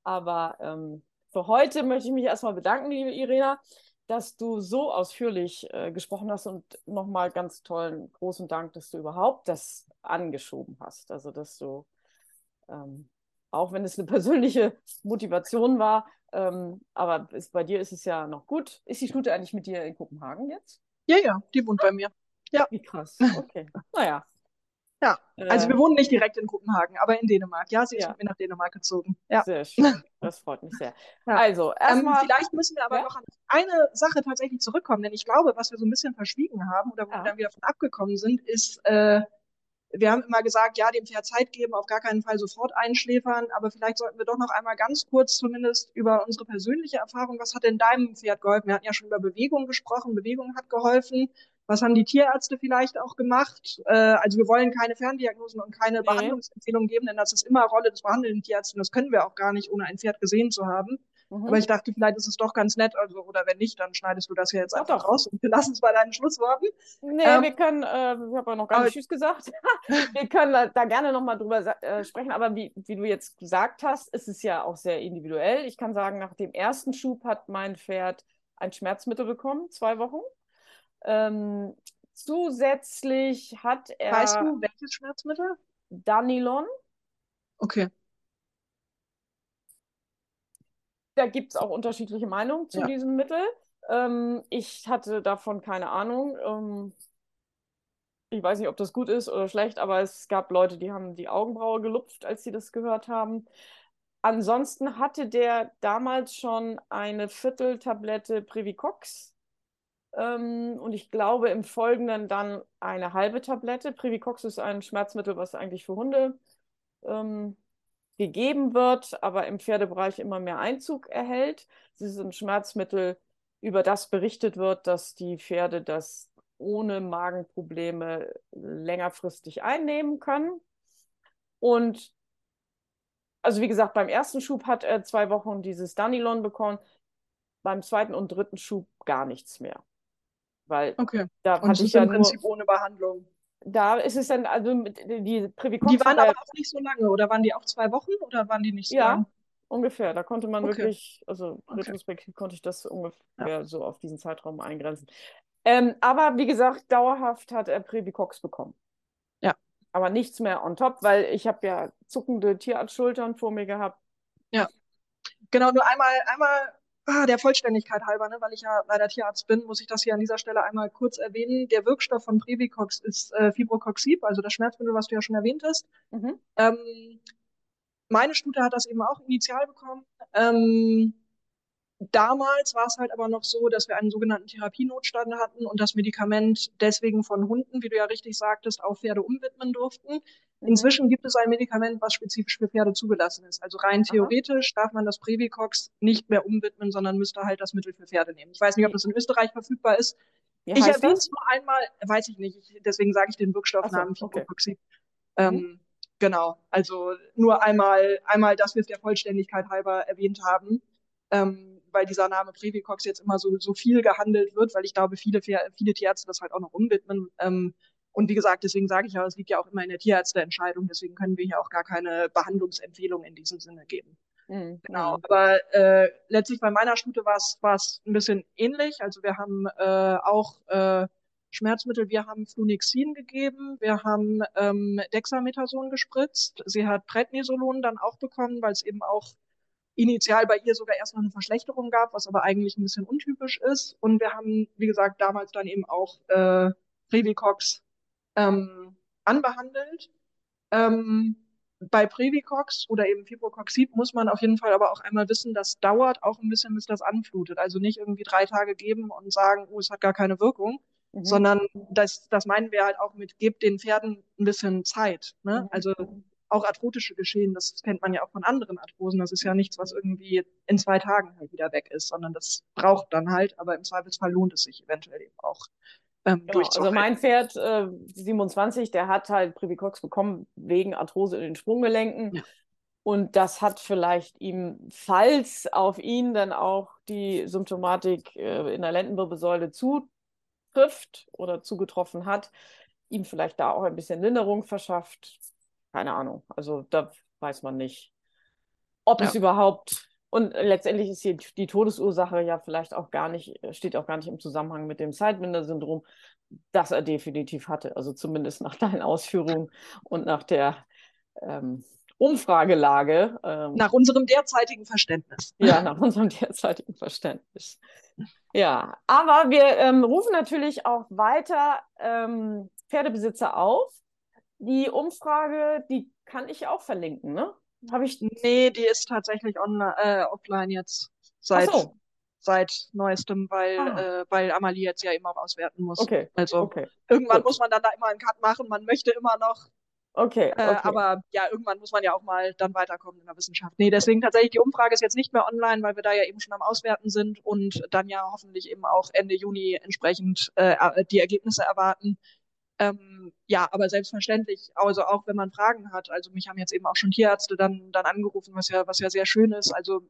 aber ähm, für heute möchte ich mich erstmal bedanken, liebe Irena, dass du so ausführlich äh, gesprochen hast und nochmal ganz tollen großen Dank, dass du überhaupt das angeschoben hast. Also, dass du, ähm, auch wenn es eine persönliche Motivation war, ähm, aber ist, bei dir ist es ja noch gut. Ist die Stute eigentlich mit dir in Kopenhagen jetzt? Ja, ja, die wohnt bei mir. Ja. Wie krass. Okay. naja. Ja, also äh, wir wohnen nicht direkt in Kopenhagen, aber in Dänemark. Ja, sie ist ja. mit mir nach Dänemark gezogen. Ja. Sehr schön. Das freut mich sehr. Ja. Also, erstmal. Ähm, vielleicht müssen wir aber ja? noch an eine Sache tatsächlich zurückkommen, denn ich glaube, was wir so ein bisschen verschwiegen haben oder wo wir dann wieder von abgekommen sind, ist, äh, wir haben immer gesagt, ja, dem Pferd Zeit geben, auf gar keinen Fall sofort einschläfern, aber vielleicht sollten wir doch noch einmal ganz kurz zumindest über unsere persönliche Erfahrung, was hat denn deinem Pferd geholfen? Wir hatten ja schon über Bewegung gesprochen, Bewegung hat geholfen. Was haben die Tierärzte vielleicht auch gemacht? Äh, also wir wollen keine Ferndiagnosen und keine nee. Behandlungsempfehlungen geben, denn das ist immer Rolle des behandelnden Tierärzten. Das können wir auch gar nicht, ohne ein Pferd gesehen zu haben. Mhm. Aber ich dachte, vielleicht ist es doch ganz nett, also, oder wenn nicht, dann schneidest du das ja jetzt doch, einfach doch. raus und wir lassen es bei deinen Schlussworten. Nee, ähm, wir können, äh, ich habe ja noch gar nicht Tschüss gesagt, wir können da, da gerne nochmal drüber äh, sprechen, aber wie, wie du jetzt gesagt hast, ist es ja auch sehr individuell. Ich kann sagen, nach dem ersten Schub hat mein Pferd ein Schmerzmittel bekommen, zwei Wochen. Ähm, zusätzlich hat er. Weißt du, welches Schmerzmittel? Danilon. Okay. Da gibt es auch unterschiedliche Meinungen zu ja. diesem Mittel. Ähm, ich hatte davon keine Ahnung. Ähm, ich weiß nicht, ob das gut ist oder schlecht, aber es gab Leute, die haben die Augenbraue gelupft, als sie das gehört haben. Ansonsten hatte der damals schon eine Vierteltablette Privicox ähm, und ich glaube im Folgenden dann eine halbe Tablette. Privicox ist ein Schmerzmittel, was eigentlich für Hunde ähm, gegeben wird, aber im Pferdebereich immer mehr Einzug erhält. Es ist ein Schmerzmittel, über das berichtet wird, dass die Pferde das ohne Magenprobleme längerfristig einnehmen können. Und also wie gesagt, beim ersten Schub hat er zwei Wochen dieses Danilon bekommen, beim zweiten und dritten Schub gar nichts mehr. Weil okay. da und hatte ich ja im Prinzip nur, ohne Behandlung da ist es dann, also die Privicox. Die waren aber auch nicht so lange, oder waren die auch zwei Wochen oder waren die nicht so ja, lang? ungefähr. Da konnte man okay. wirklich, also okay. retrospektiv konnte ich das ungefähr ja. so auf diesen Zeitraum eingrenzen. Ähm, aber wie gesagt, dauerhaft hat er Privicox bekommen. Ja. Aber nichts mehr on top, weil ich habe ja zuckende Tierarztschultern vor mir gehabt. Ja. Genau, nur einmal, einmal ah, der Vollständigkeit halber, ne, weil ich ja leider Tierarzt bin, muss ich das hier an dieser Stelle einmal kurz erwähnen. Der Wirkstoff von Previcox ist äh, Fibrocoxib, also das Schmerzmittel, was du ja schon erwähnt hast. Mhm. Ähm, meine Stute hat das eben auch initial bekommen. Ähm, Damals war es halt aber noch so, dass wir einen sogenannten Therapienotstand hatten und das Medikament deswegen von Hunden, wie du ja richtig sagtest, auf Pferde umwidmen durften. Mhm. Inzwischen gibt es ein Medikament, was spezifisch für Pferde zugelassen ist. Also rein theoretisch Aha. darf man das Previcox nicht mehr umwidmen, sondern müsste halt das Mittel für Pferde nehmen. Ich weiß nicht, ob das in Österreich verfügbar ist. Wie ich erwähne es nur einmal, weiß ich nicht, ich, deswegen sage ich den Wirkstoffnamen so, okay. Ähm, mhm. Genau, also nur einmal, einmal, dass wir es der Vollständigkeit halber erwähnt haben. Ähm, weil dieser Name Previcox jetzt immer so, so viel gehandelt wird, weil ich glaube, viele, viele Tierärzte das halt auch noch umwidmen. Ähm, und wie gesagt, deswegen sage ich ja, es liegt ja auch immer in der Tierärzteentscheidung, deswegen können wir hier auch gar keine Behandlungsempfehlung in diesem Sinne geben. Mhm. Genau. Aber äh, letztlich bei meiner Stute war es ein bisschen ähnlich. Also wir haben äh, auch äh, Schmerzmittel, wir haben Flunixin gegeben, wir haben ähm, Dexamethason gespritzt. Sie hat Prednisolon dann auch bekommen, weil es eben auch initial bei ihr sogar erst noch eine Verschlechterung gab, was aber eigentlich ein bisschen untypisch ist. Und wir haben, wie gesagt, damals dann eben auch äh, Previcox ähm, anbehandelt. Ähm, bei Previcox oder eben Fibrocoxib muss man auf jeden Fall aber auch einmal wissen, das dauert auch ein bisschen, bis das anflutet. Also nicht irgendwie drei Tage geben und sagen, oh, es hat gar keine Wirkung, mhm. sondern das, das meinen wir halt auch mit, gebt den Pferden ein bisschen Zeit. Ne? Mhm. Also auch arthrotische Geschehen, das kennt man ja auch von anderen Arthrosen. Das ist ja nichts, was irgendwie in zwei Tagen halt wieder weg ist, sondern das braucht dann halt, aber im Zweifelsfall lohnt es sich eventuell eben auch. Ähm, genau, also mein Pferd äh, 27, der hat halt Privicox bekommen wegen Arthrose in den Sprunggelenken. Ja. Und das hat vielleicht ihm, falls auf ihn dann auch die Symptomatik äh, in der Lendenwirbelsäule zutrifft oder zugetroffen hat, ihm vielleicht da auch ein bisschen Linderung verschafft keine Ahnung. Also da weiß man nicht, ob ja. es überhaupt und letztendlich ist hier die Todesursache ja vielleicht auch gar nicht, steht auch gar nicht im Zusammenhang mit dem Sidewinder-Syndrom, das er definitiv hatte. Also zumindest nach deinen Ausführungen und nach der ähm, Umfragelage. Ähm, nach unserem derzeitigen Verständnis. Ja, nach unserem derzeitigen Verständnis. Ja, aber wir ähm, rufen natürlich auch weiter ähm, Pferdebesitzer auf, die Umfrage, die kann ich auch verlinken, ne? Habe ich. Nee, die ist tatsächlich online, äh, offline jetzt. Seit, so. seit neuestem, weil, ah. äh, weil Amalie jetzt ja immer auswerten muss. Okay. Also okay. irgendwann Gut. muss man dann da immer einen Cut machen. Man möchte immer noch. Okay, äh, okay. aber ja, irgendwann muss man ja auch mal dann weiterkommen in der Wissenschaft. Nee, deswegen tatsächlich die Umfrage ist jetzt nicht mehr online, weil wir da ja eben schon am Auswerten sind und dann ja hoffentlich eben auch Ende Juni entsprechend äh, die Ergebnisse erwarten. Ähm, ja, aber selbstverständlich, also auch wenn man Fragen hat, also mich haben jetzt eben auch schon Tierärzte dann, dann angerufen, was ja, was ja sehr schön ist. Also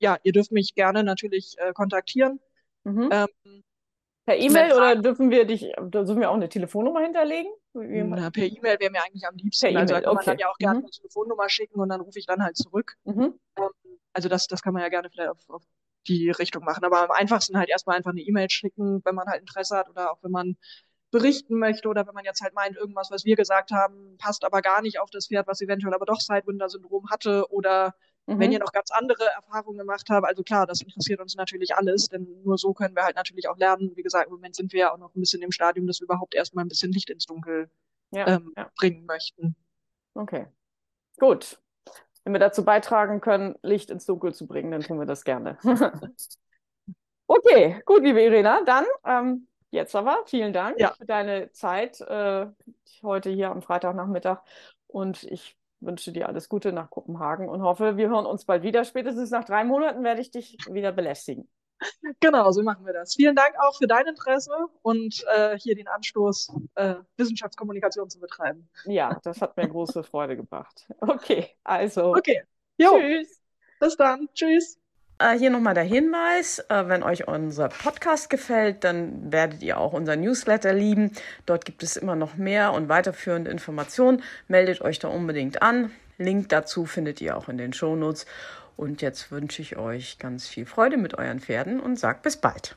ja, ihr dürft mich gerne natürlich äh, kontaktieren. Mhm. Ähm, per E-Mail oder dürfen wir dich, dürfen wir auch eine Telefonnummer hinterlegen? Na, per E-Mail wäre mir eigentlich am liebsten. Per also kann okay. man dann ja auch gerne mhm. eine Telefonnummer schicken und dann rufe ich dann halt zurück. Mhm. Ähm, also das, das kann man ja gerne vielleicht auf, auf die Richtung machen. Aber am einfachsten halt erstmal einfach eine E-Mail schicken, wenn man halt Interesse hat oder auch wenn man berichten möchte oder wenn man jetzt halt meint, irgendwas, was wir gesagt haben, passt aber gar nicht auf das Pferd, was eventuell aber doch Sidewinder-Syndrom hatte oder mhm. wenn ihr noch ganz andere Erfahrungen gemacht habt. Also klar, das interessiert uns natürlich alles, denn nur so können wir halt natürlich auch lernen. Wie gesagt, im Moment sind wir ja auch noch ein bisschen im Stadium, dass wir überhaupt erstmal ein bisschen Licht ins Dunkel ja, ähm, ja. bringen möchten. Okay, gut. Wenn wir dazu beitragen können, Licht ins Dunkel zu bringen, dann tun wir das gerne. okay, gut, liebe Irena, dann ähm, Jetzt aber vielen Dank ja. für deine Zeit äh, heute hier am Freitagnachmittag und ich wünsche dir alles Gute nach Kopenhagen und hoffe, wir hören uns bald wieder. Spätestens nach drei Monaten werde ich dich wieder belästigen. Genau, so machen wir das. Vielen Dank auch für dein Interesse und äh, hier den Anstoß, äh, Wissenschaftskommunikation zu betreiben. Ja, das hat mir große Freude gebracht. Okay, also. Okay. Jo. Tschüss. Bis dann. Tschüss. Äh, hier nochmal der Hinweis, äh, wenn euch unser Podcast gefällt, dann werdet ihr auch unser Newsletter lieben. Dort gibt es immer noch mehr und weiterführende Informationen. Meldet euch da unbedingt an. Link dazu findet ihr auch in den Shownotes. Und jetzt wünsche ich euch ganz viel Freude mit euren Pferden und sagt bis bald.